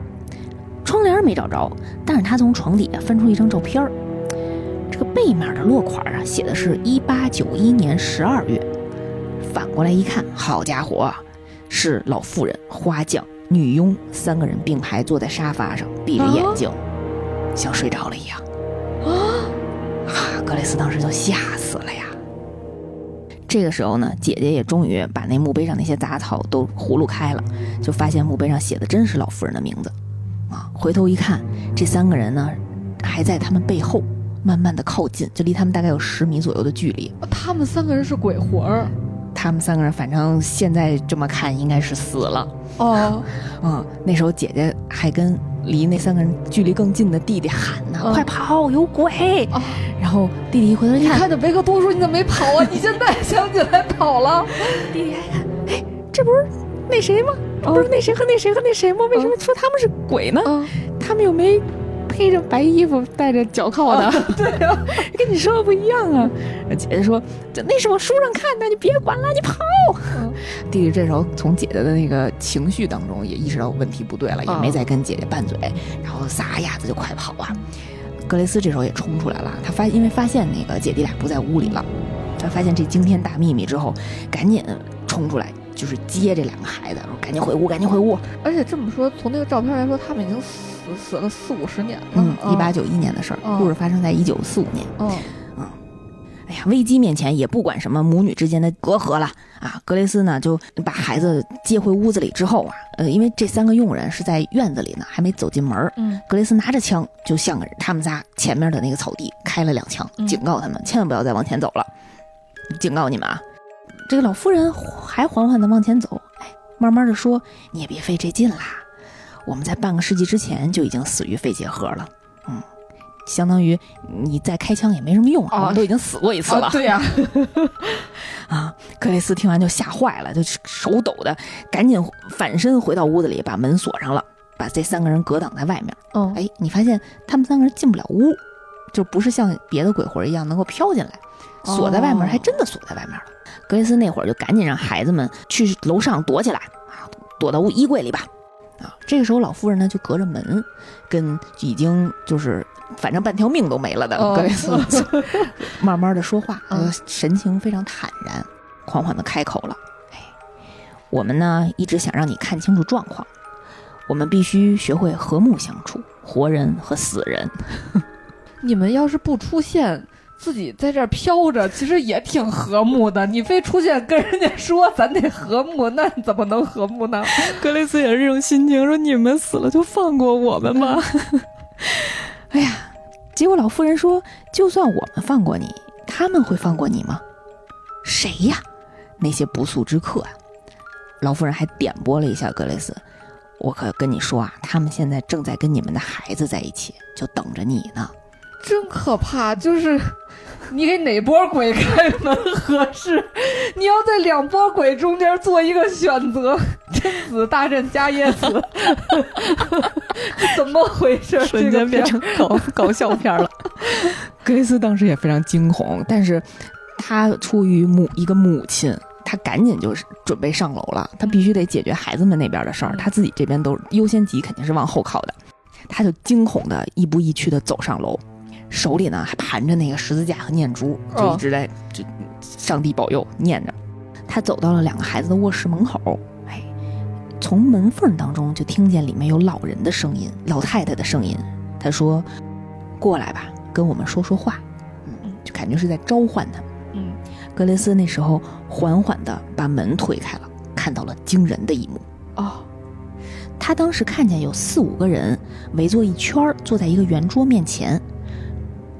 窗帘儿没找着，但是他从床底下翻出一张照片儿，这个背面的落款啊写的是一八九一年十二月，反过来一看，好家伙，是老妇人、花匠、女佣三个人并排坐在沙发上，闭着眼睛，像睡着了一样。啊，啊，格雷斯当时就吓死了呀。这个时候呢，姐姐也终于把那墓碑上那些杂草都葫芦开了，就发现墓碑上写的真是老夫人的名字。啊，回头一看，这三个人呢，还在他们背后慢慢的靠近，就离他们大概有十米左右的距离。他们三个人是鬼魂儿他们三个人，反正现在这么看，应该是死了。哦，*laughs* 嗯，那时候姐姐还跟离那三个人距离更近的弟弟喊呢：“嗯快跑，有鬼！”哦然后弟弟一回头一看，你看着维克多说你怎么没跑啊？你现在想起来跑了？*laughs* 弟弟还看，哎，这不是那谁吗？哦不是那谁和那谁和那谁吗？为什么说他们是鬼呢？嗯，他们又没披着白衣服，戴着脚铐的，*laughs* 对啊，跟你说的不一样啊。姐姐说：“这那是我书上看的，你别管了，你跑。嗯弟弟这时候从姐姐的那个情绪当中也意识到问题不对了，也没嗯再跟姐姐拌嘴，然后撒丫子就快跑啊。格雷斯这时候也冲出来了，他发因为发现那个姐弟俩不在屋里了，他发现这惊天大秘密之后，赶紧冲出来，就是接这两个孩子，说赶紧回屋，赶紧回屋。而且这么说，从那个照片来说，他们已经死死了四五十年了。嗯，一八九一年的事儿，嗯故事发生在一九四五年。嗯哎呀，危机面前也不管什么母女之间的隔阂了啊！格雷斯呢就把孩子接回屋子里之后啊，呃，因为这三个佣人是在院子里呢，还没走进门儿。嗯格雷斯拿着枪就向着他们仨前面的那个草地开了两枪，嗯警告他们千万不要再往前走了，警告你们啊！这个老夫人还缓缓地往前走，哎，慢慢的说：“你也别费这劲啦，我们在半个世纪之前就已经死于肺结核了，嗯，相当于你再开枪也没什么用我们都已经死过一次了啊，对呀，*laughs* 啊！”克雷斯听完就吓坏了，就手抖的赶紧反身回到屋子里，把门锁上了，把这三个人隔挡在外面。哦哎，你发现他们三个人进不了屋，就不是像别的鬼魂一样能够飘进来，锁在外面，哦还真的锁在外面了。格雷斯那会儿就赶紧让孩子们去楼上躲起来啊，躲到屋衣柜里吧。啊，这个时候老夫人呢就隔着门，跟已经就是反正半条命都没了的哦格雷斯慢慢的说话，嗯呃神情非常坦然，缓缓的开口了：“哎，我们呢一直想让你看清楚状况，我们必须学会和睦相处，活人和死人。*laughs* 你们要是不出现，自己在这儿飘着，其实也挺和睦的。你非出现跟人家说咱得和睦，那怎么能和睦呢？格雷斯也是这种心情，说你们死了就放过我们吧。*laughs* 哎呀，结果老妇人说，就算我们放过你，他们会放过你吗？谁呀？那些不速之客啊！老妇人还点拨了一下格雷斯，我可跟你说啊，他们现在正在跟你们的孩子在一起，就等着你呢。真可怕！就是 *laughs* 你给哪波鬼开门合适？*laughs* 你要在两波鬼中间做一个选择，*laughs* 贞子大战伽椰子，怎么回事？瞬间变成搞搞笑片了。格雷斯当时也非常惊恐，但是他出于母一个母亲。他赶紧就是准备上楼了，他必须得解决孩子们那边的事儿，他自己这边都优先级肯定是往后靠的。他就惊恐的亦步亦趋的走上楼，手里呢还盘着那个十字架和念珠，就一直在就上帝保佑念着。他走到了两个孩子的卧室门口，哎，从门缝当中就听见里面有老人的声音，老太太的声音。他说：“过来吧，跟我们说说话。”嗯，就感觉是在召唤他。嗯格雷斯那时候缓缓地把门推开了，看到了惊人的一幕。哦，他当时看见有四五个人围坐一圈，坐在一个圆桌面前。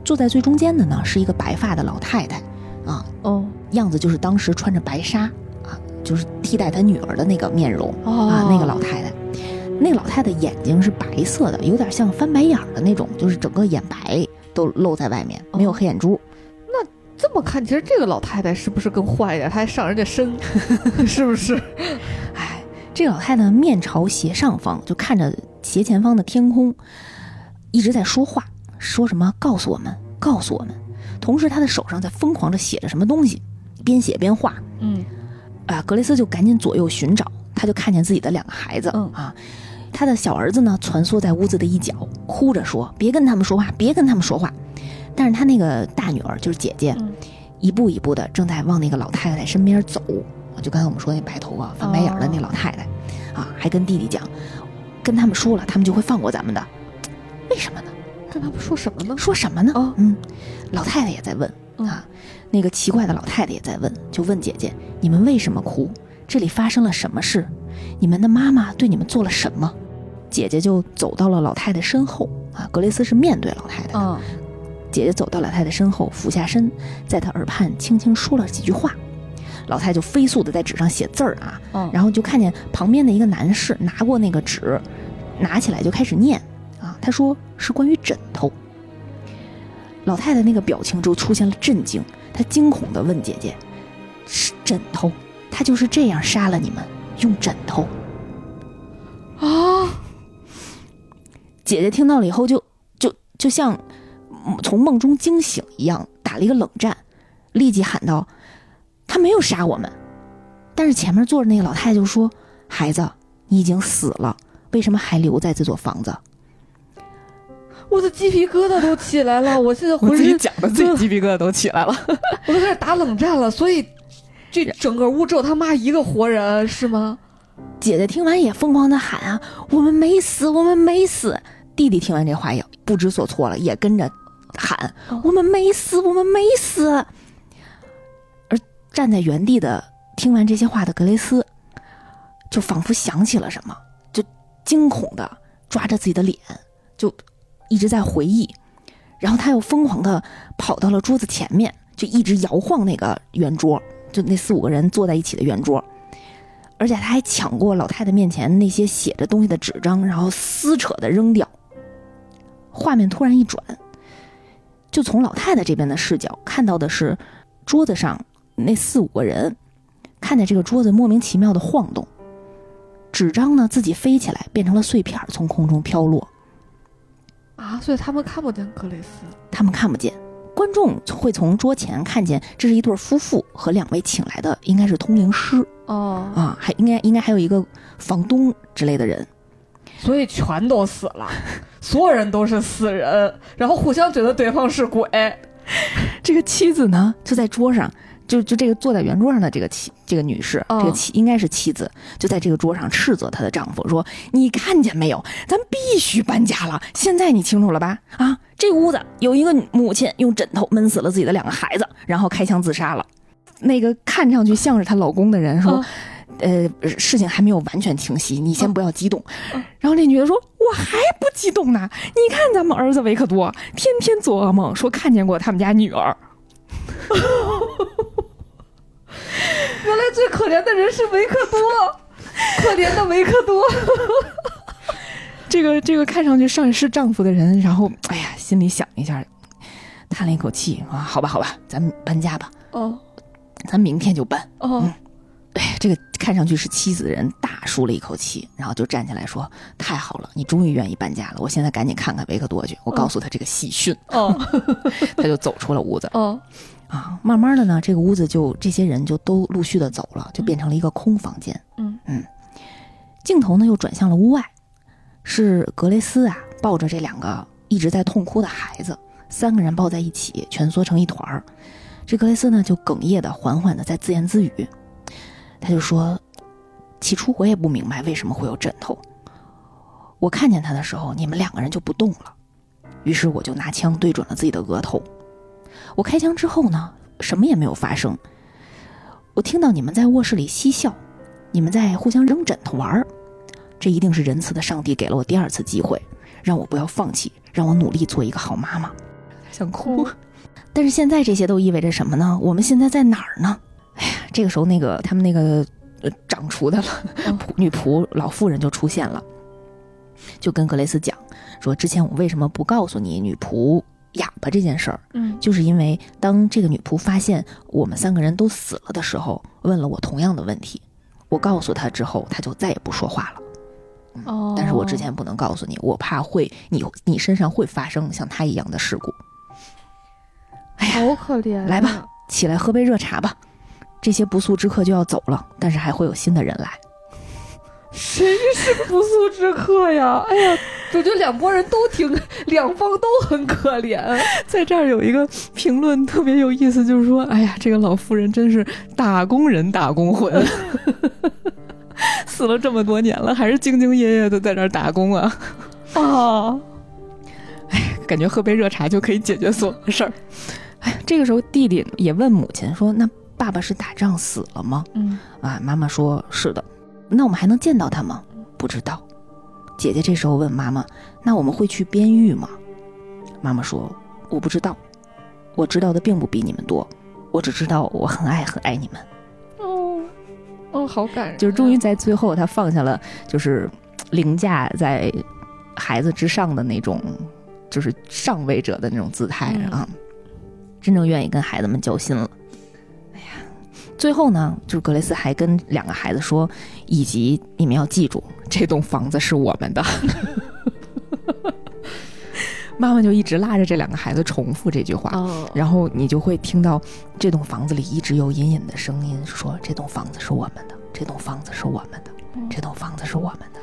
坐在最中间的呢是一个白发的老太太，啊，哦，样子就是当时穿着白纱，啊，就是替代她女儿的那个面容啊，那个老太太。那个老太太眼睛是白色的，有点像翻白眼的那种，就是整个眼白都露在外面，没有黑眼珠。这么看，其实这个老太太是不是更坏一点？她还上人家身，*laughs* 是不是？*laughs* 哎，这老太太面朝斜上方，就看着斜前方的天空，一直在说话，说什么？告诉我们，告诉我们。同时，他的手上在疯狂的写着什么东西，边写边画。嗯，啊，格雷斯就赶紧左右寻找，他就看见自己的两个孩子。嗯啊，他的小儿子呢，蜷缩在屋子的一角，哭着说：“别跟他们说话，别跟他们说话。”但是他那个大女儿就是姐姐，一步一步的正在往那个老太太身边走。就刚才我们说那白头发、翻白眼的那老太太，啊，还跟弟弟讲，跟他们说了，他们就会放过咱们的。为什么呢？跟他们说什么呢？说什么呢？嗯，老太太也在问啊，那个奇怪的老太太也在问，就问姐姐：你们为什么哭？这里发生了什么事？你们的妈妈对你们做了什么？姐姐就走到了老太太身后啊，格雷斯是面对老太太的。姐姐走到老太太身后，俯下身，在她耳畔轻轻说了几句话。老太太就飞速的在纸上写字儿啊，然后就看见旁边的一个男士拿过那个纸，拿起来就开始念啊。他说是关于枕头。老太太那个表情就出现了震惊，她惊恐的问姐姐：“是枕头？他就是这样杀了你们？用枕头？”啊！姐姐听到了以后，就就就像。从梦中惊醒一样，打了一个冷战，立即喊道：“他没有杀我们。”但是前面坐着那个老太太就说：“孩子，你已经死了，为什么还留在这座房子？”我的鸡皮疙瘩都起来了，*laughs* 我现在我自己讲的自己鸡皮疙瘩都起来了，*laughs* 我都开始打冷战了。所以，这整个屋只有他妈一个活人是吗？姐姐听完也疯狂的喊啊：“我们没死，我们没死！”弟弟听完这话也不知所措了，也跟着。喊：“我们没死，我们没死。”而站在原地的听完这些话的格雷斯，就仿佛想起了什么，就惊恐的抓着自己的脸，就一直在回忆。然后他又疯狂的跑到了桌子前面，就一直摇晃那个圆桌，就那四五个人坐在一起的圆桌。而且他还抢过老太太面前那些写着东西的纸张，然后撕扯的扔掉。画面突然一转。就从老太太这边的视角看到的是，桌子上那四五个人，看见这个桌子莫名其妙的晃动，纸张呢自己飞起来变成了碎片，从空中飘落。啊，所以他们看不见克雷斯，他们看不见，观众会从桌前看见这是一对夫妇和两位请来的应该是通灵师哦啊，还应该应该还有一个房东之类的人。所以全都死了，所有人都是死人，然后互相觉得对方是鬼。这个妻子呢，就在桌上，就就这个坐在圆桌上的这个妻，这个女士，这个妻应该是妻子，就在这个桌上斥责她的丈夫说：“你看见没有？咱必须搬家了。现在你清楚了吧？啊，这屋子有一个母亲用枕头闷死了自己的两个孩子，然后开枪自杀了。那个看上去像是她老公的人说。呃，事情还没有完全清晰，你先不要激动。然后那女的说：“我还不激动呢，你看咱们儿子维克多，天天做噩梦，说看见过他们家女儿。*laughs* 原来最可怜的人是维克多，可怜的维克多。*laughs* 这个这个看上去像是丈夫的人，然后哎呀，心里想一下，叹了一口气啊，好吧好吧，咱们搬家吧。哦，咱明天就搬。哦。”哎，这个看上去是妻子的人大舒了一口气，然后就站起来说：“太好了，你终于愿意搬家了。我现在赶紧看看维克多去，我告诉他这个喜讯。”哦，*laughs* 他就走出了屋子。哦，啊，慢慢的呢，这个屋子就这些人就都陆续的走了，就变成了一个空房间。嗯嗯，镜头呢又转向了屋外，是格雷斯啊抱着这两个一直在痛哭的孩子，三个人抱在一起，蜷缩成一团儿。这格雷斯呢就哽咽的、缓缓的在自言自语。他就说：“起初我也不明白为什么会有枕头。我看见他的时候，你们两个人就不动了。于是我就拿枪对准了自己的额头。我开枪之后呢，什么也没有发生。我听到你们在卧室里嬉笑，你们在互相扔枕头玩儿。这一定是仁慈的上帝给了我第二次机会，让我不要放弃，让我努力做一个好妈妈。*laughs* 想哭，*laughs* 但是现在这些都意味着什么呢？我们现在在哪儿呢？”哎呀，这个时候那个他们那个呃掌厨的了 *laughs* 女仆老妇人就出现了，就跟格雷斯讲说：“之前我为什么不告诉你女仆哑巴这件事儿？嗯，就是因为当这个女仆发现我们三个人都死了的时候，问了我同样的问题。我告诉她之后，她就再也不说话了。哦，但是我之前不能告诉你，我怕会你你身上会发生像她一样的事故。哎呀，好可怜！来吧，起来喝杯热茶吧。”这些不速之客就要走了，但是还会有新的人来。谁是不速之客呀？哎呀，我觉得两拨人都挺，*laughs* 两方都很可怜。在这儿有一个评论特别有意思，就是说，哎呀，这个老妇人真是打工人打工魂，死了这么多年了，还是兢兢业业的在这儿打工啊！啊，哎，感觉喝杯热茶就可以解决所有的事儿。哎，这个时候弟弟也问母亲说：“那？”爸爸是打仗死了吗？嗯啊，妈妈说是的。那我们还能见到他吗？不知道。姐姐这时候问妈妈：“那我们会去边狱吗？”妈妈说：“我不知道。我知道的并不比你们多。我只知道我很爱很爱你们。”哦，哦，好感人。就是终于在最后，他放下了就是凌驾在孩子之上的那种，就是上位者的那种姿态啊，真正愿意跟孩子们交心了。最后呢，就是格雷斯还跟两个孩子说，以及你们要记住，这栋房子是我们的。*laughs* 妈妈就一直拉着这两个孩子重复这句话，然后你就会听到这栋房子里一直有隐隐的声音说：“这栋房子是我们的，这栋房子是我们的，这栋房子是我们的。”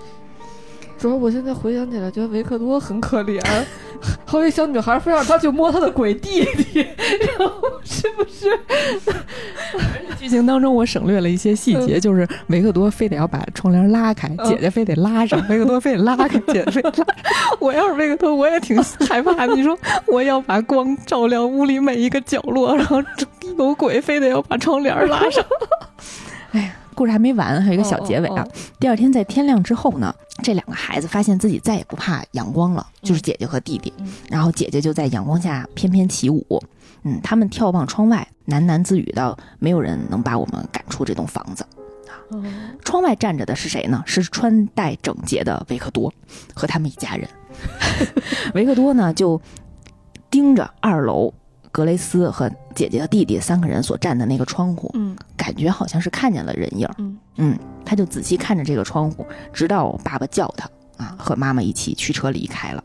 主要我现在回想起来，觉得维克多很可怜，好一小女孩非让他去摸他的鬼弟弟，然后是不是？剧情当中我省略了一些细节，就是维克多非得要把窗帘拉开，姐姐非得拉上，维克多非得拉开，姐姐非得拉。我要是维克多，我也挺害怕的。你说我要把光照亮屋里每一个角落，然后有鬼非得要把窗帘拉上。*laughs* 哎呀。故事还没完，还有一个小结尾啊！第二天在天亮之后呢，这两个孩子发现自己再也不怕阳光了，就是姐姐和弟弟。然后姐姐就在阳光下翩翩起舞，嗯，他们眺望窗外，喃喃自语道：“没有人能把我们赶出这栋房子。”啊，窗外站着的是谁呢？是穿戴整洁的维克多和他们一家人。*laughs* 维克多呢，就盯着二楼。格雷斯和姐姐的弟弟三个人所站的那个窗户，嗯，感觉好像是看见了人影，嗯嗯，他就仔细看着这个窗户，直到爸爸叫他啊，和妈妈一起驱车离开了。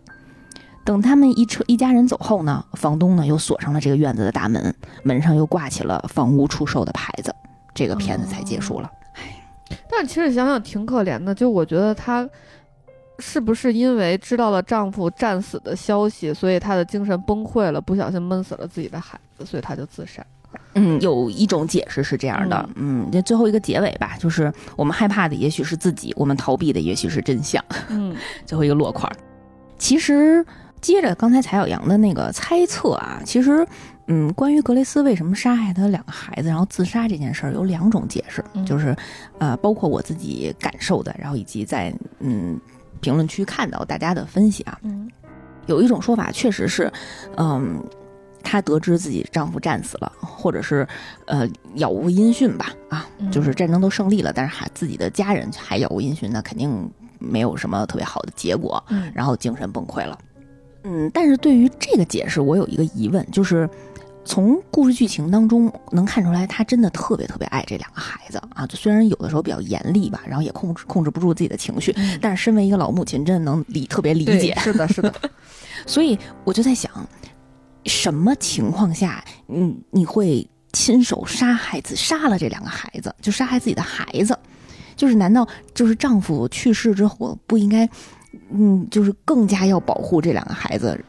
等他们一车一家人走后呢，房东呢又锁上了这个院子的大门，门上又挂起了房屋出售的牌子，这个片子才结束了。唉，但其实想想挺可怜的，就我觉得他。是不是因为知道了丈夫战死的消息，所以她的精神崩溃了，不小心闷死了自己的孩子，所以她就自杀？嗯，有一种解释是这样的。嗯，那最后一个结尾吧，就是我们害怕的也许是自己，我们逃避的也许是真相。嗯，*laughs* 最后一个落款。其实接着刚才蔡小阳的那个猜测啊，其实，嗯，关于格雷斯为什么杀害他两个孩子，然后自杀这件事儿，有两种解释，嗯就是，呃，包括我自己感受的，然后以及在嗯评论区看到大家的分析啊。嗯有一种说法确实是，嗯，她得知自己丈夫战死了，或者是呃杳无音讯吧，啊，嗯就是战争都胜利了，但是还自己的家人还杳无音讯，那肯定没有什么特别好的结果。嗯然后精神崩溃了。嗯，但是对于这个解释，我有一个疑问，就是从故事剧情当中能看出来，他真的特别特别爱这两个孩子啊。就虽然有的时候比较严厉吧，然后也控制控制不住自己的情绪，嗯但是身为一个老母亲，真的能理特别理解。是的，是的，*laughs* 所以我就在想，什么情况下，你，你会亲手杀害自杀了这两个孩子，就杀害自己的孩子？就是难道就是丈夫去世之后不应该，嗯，就是更加要保护这两个孩子，那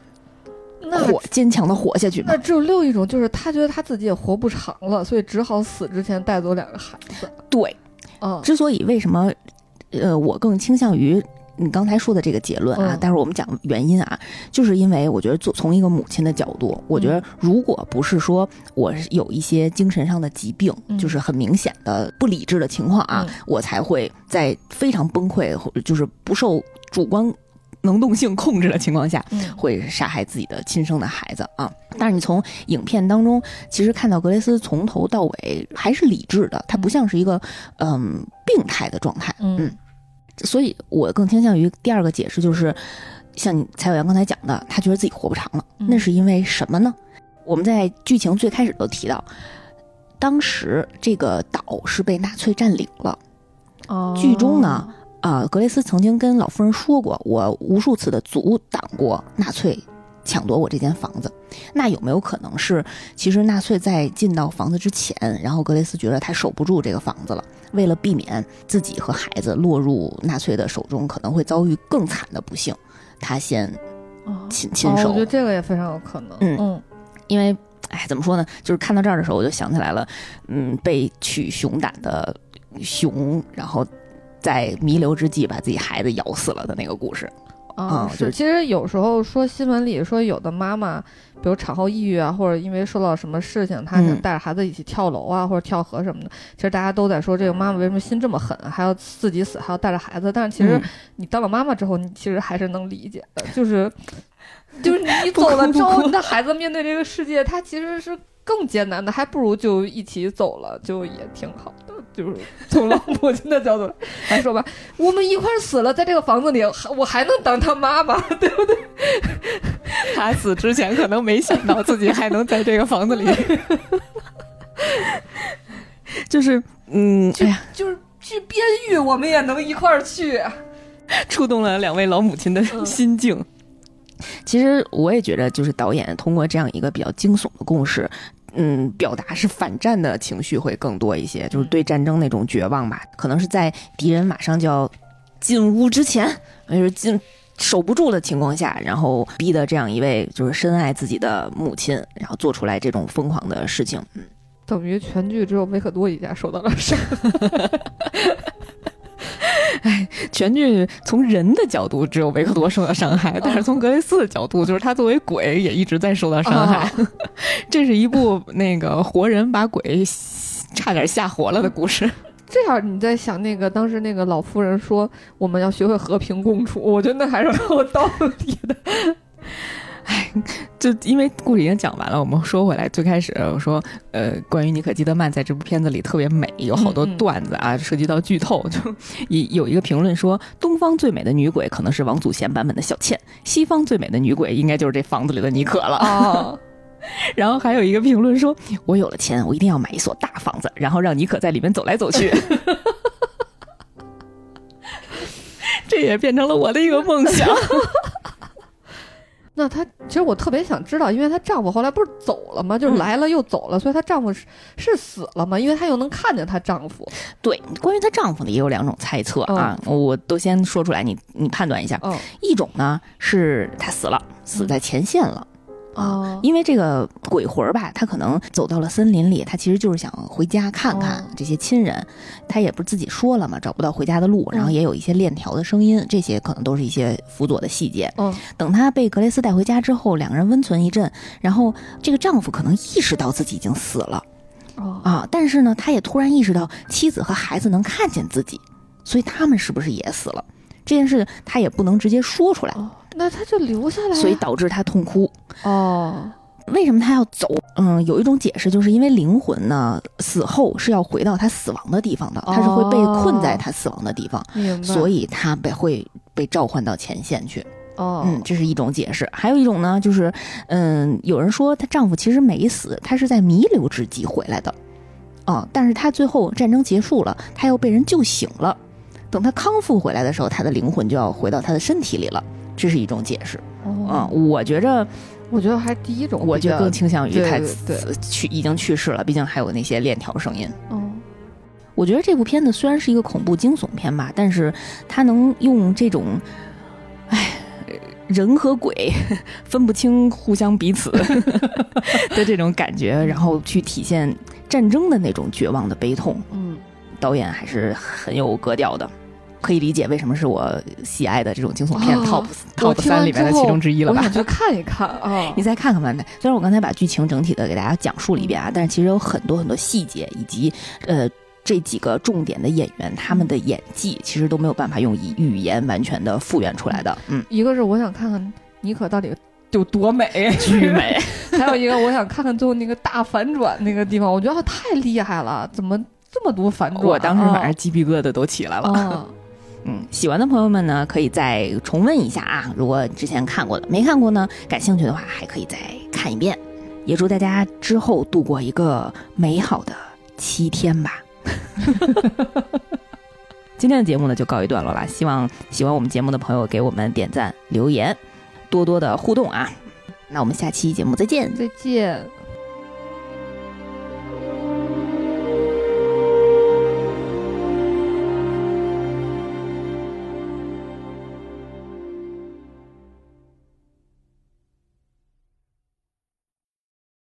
活坚强的活下去吗那？只有另一种，就是他觉得他自己也活不长了，所以只好死之前带走两个孩子。对，嗯，之所以为什么，呃，我更倾向于你刚才说的这个结论啊，嗯待会儿我们讲原因啊，就是因为我觉得做从一个母亲的角度，我觉得如果不是说我是有一些精神上的疾病，嗯就是很明显的不理智的情况啊，嗯我才会在非常崩溃或者就是不受主观能动性控制的情况下，嗯会杀害自己的亲生的孩子啊。但是你从影片当中，其实看到格雷斯从头到尾还是理智的，他不像是一个嗯病态的状态。嗯所以我更倾向于第二个解释，就是像你蔡小阳刚才讲的，他觉得自己活不长了，嗯那是因为什么呢？我们在剧情最开始都提到，当时这个岛是被纳粹占领了。哦剧中呢，啊、格雷斯曾经跟老夫人说过，我无数次的阻挡过纳粹抢夺我这间房子。那有没有可能是，其实纳粹在进到房子之前，然后格雷斯觉得他守不住这个房子了，为了避免自己和孩子落入纳粹的手中，可能会遭遇更惨的不幸，他先哦亲亲手哦我觉得这个也非常有可能。嗯嗯因为，哎，怎么说呢？就是看到这儿的时候，我就想起来了，嗯，被取熊胆的熊，然后在弥留之际把自己孩子咬死了的那个故事。啊啊，是。其实有时候说新闻里说有的妈妈，比如产后抑郁啊，或者因为受到什么事情，她想嗯带着孩子一起跳楼啊，或者跳河什么的。其实大家都在说这个妈妈为什么心这么狠，还要自己死，还要带着孩子。但是其实嗯你当了妈妈之后，你其实还是能理解的，就是 *laughs* 就是你走了之后，你的孩子面对这个世界，他其实是更艰难的，还不如就一起走了，就也挺好的。就是从老母亲的角度来说吧，我们一块儿死了，在这个房子里，我还能当他妈妈，*laughs* 对不对？他死之前可能没想到自己还能在这个房子里，*laughs* 就是，嗯，哎呀，就是去边狱，我们也能一块儿去。触动了两位老母亲的嗯心境。其实我也觉得，就是导演通过这样一个比较惊悚的故事，嗯，表达是反战的情绪会更多一些，就是对战争那种绝望吧。可能是在敌人马上就要进屋之前，*laughs* 就是进守不住的情况下，然后逼的这样一位就是深爱自己的母亲，然后做出来这种疯狂的事情。嗯，等于全剧只有维克多一家受到了伤。*laughs* *laughs* 全剧从人的角度只有维克多受到伤害，但是从格雷斯的角度，就是他作为鬼也一直在受到伤害。*laughs* 这是一部那个活人把鬼差点吓活了的故事。*laughs* 这样你在想那个当时那个老夫人说我们要学会和平共处，我觉得那还是很有道理的。*laughs* 就因为故事已经讲完了，我们说回来，最开始我说，呃，关于妮可基德曼在这部片子里特别美，有好多段子啊，涉及到剧透。就有有一个评论说，东方最美的女鬼可能是王祖贤版本的小倩，西方最美的女鬼应该就是这房子里的妮可了。哦，*laughs* 然后还有一个评论说，我有了钱，我一定要买一所大房子，然后让妮可在里面走来走去。*laughs* 这也变成了我的一个梦想。那她其实我特别想知道，因为她丈夫后来不是走了吗？就是嗯来了又走了，所以她丈夫是是死了吗？因为她又能看见她丈夫。对，关于她丈夫呢，也有两种猜测啊，我都先说出来，你你判断一下。嗯一种呢是她死了，死在前线了。啊。哦，因为这个鬼魂儿吧，他可能走到了森林里，他其实就是想回家看看哦这些亲人。他也不是自己说了嘛，找不到回家的路，然后嗯也有一些链条的声音，这些可能都是一些辅佐的细节。嗯等他被格雷斯带回家之后，两个人温存一阵，然后这个丈夫可能意识到自己已经死了哦啊，但是呢，他也突然意识到妻子和孩子能看见自己，所以他们是不是也死了？这件事他也不能直接说出来，哦，那他就留下来呀，所以导致他痛哭。哦为什么他要走？嗯，有一种解释，就是因为灵魂呢死后是要回到他死亡的地方的，他是会被困在他死亡的地方，所以他被会被召唤到前线去。哦嗯，这是一种解释。还有一种呢，就是嗯，有人说她丈夫其实没死，她是在弥留之际回来的，哦，但是她最后战争结束了，她又被人救醒了。等她康复回来的时候，她的灵魂就要回到她的身体里了，这是一种解释。啊，哦，我觉着，我觉得还第一种，我觉得更倾向于对他去已经去世了，毕竟还有那些链条声音。哦我觉得这部片子虽然是一个恐怖惊悚片吧，但是它能用这种，哎，人和鬼 *laughs* 分不清互相彼此 *laughs* 的这种感觉，然后去体现战争的那种绝望的悲痛，嗯导演还是很有格调的。可以理解为什么是我喜爱的这种惊悚片哦 top 我 top 三里面的其中之一了吧我想？去看一看啊 *laughs* 你再看看吧。那虽然我刚才把剧情整体的给大家讲述了一遍啊，但是其实有很多很多细节以及呃这几个重点的演员他们的演技，其实都没有办法用以语言完全的复原出来的。嗯，一个是我想看看妮可到底有多美，巨美。*laughs* 还有一个我想看看最后那个大反转那个地方，我觉得太厉害了，怎么这么多反转？我当时晚上啊鸡皮疙瘩都起来了。啊，嗯，喜欢的朋友们呢，可以再重温一下啊。如果之前看过的，没看过呢，感兴趣的话，还可以再看一遍。也祝大家之后度过一个美好的七天吧。*laughs* 今天的节目呢就告一段落了，希望喜欢我们节目的朋友给我们点赞、留言，多多的互动啊。那我们下期节目再见。再见。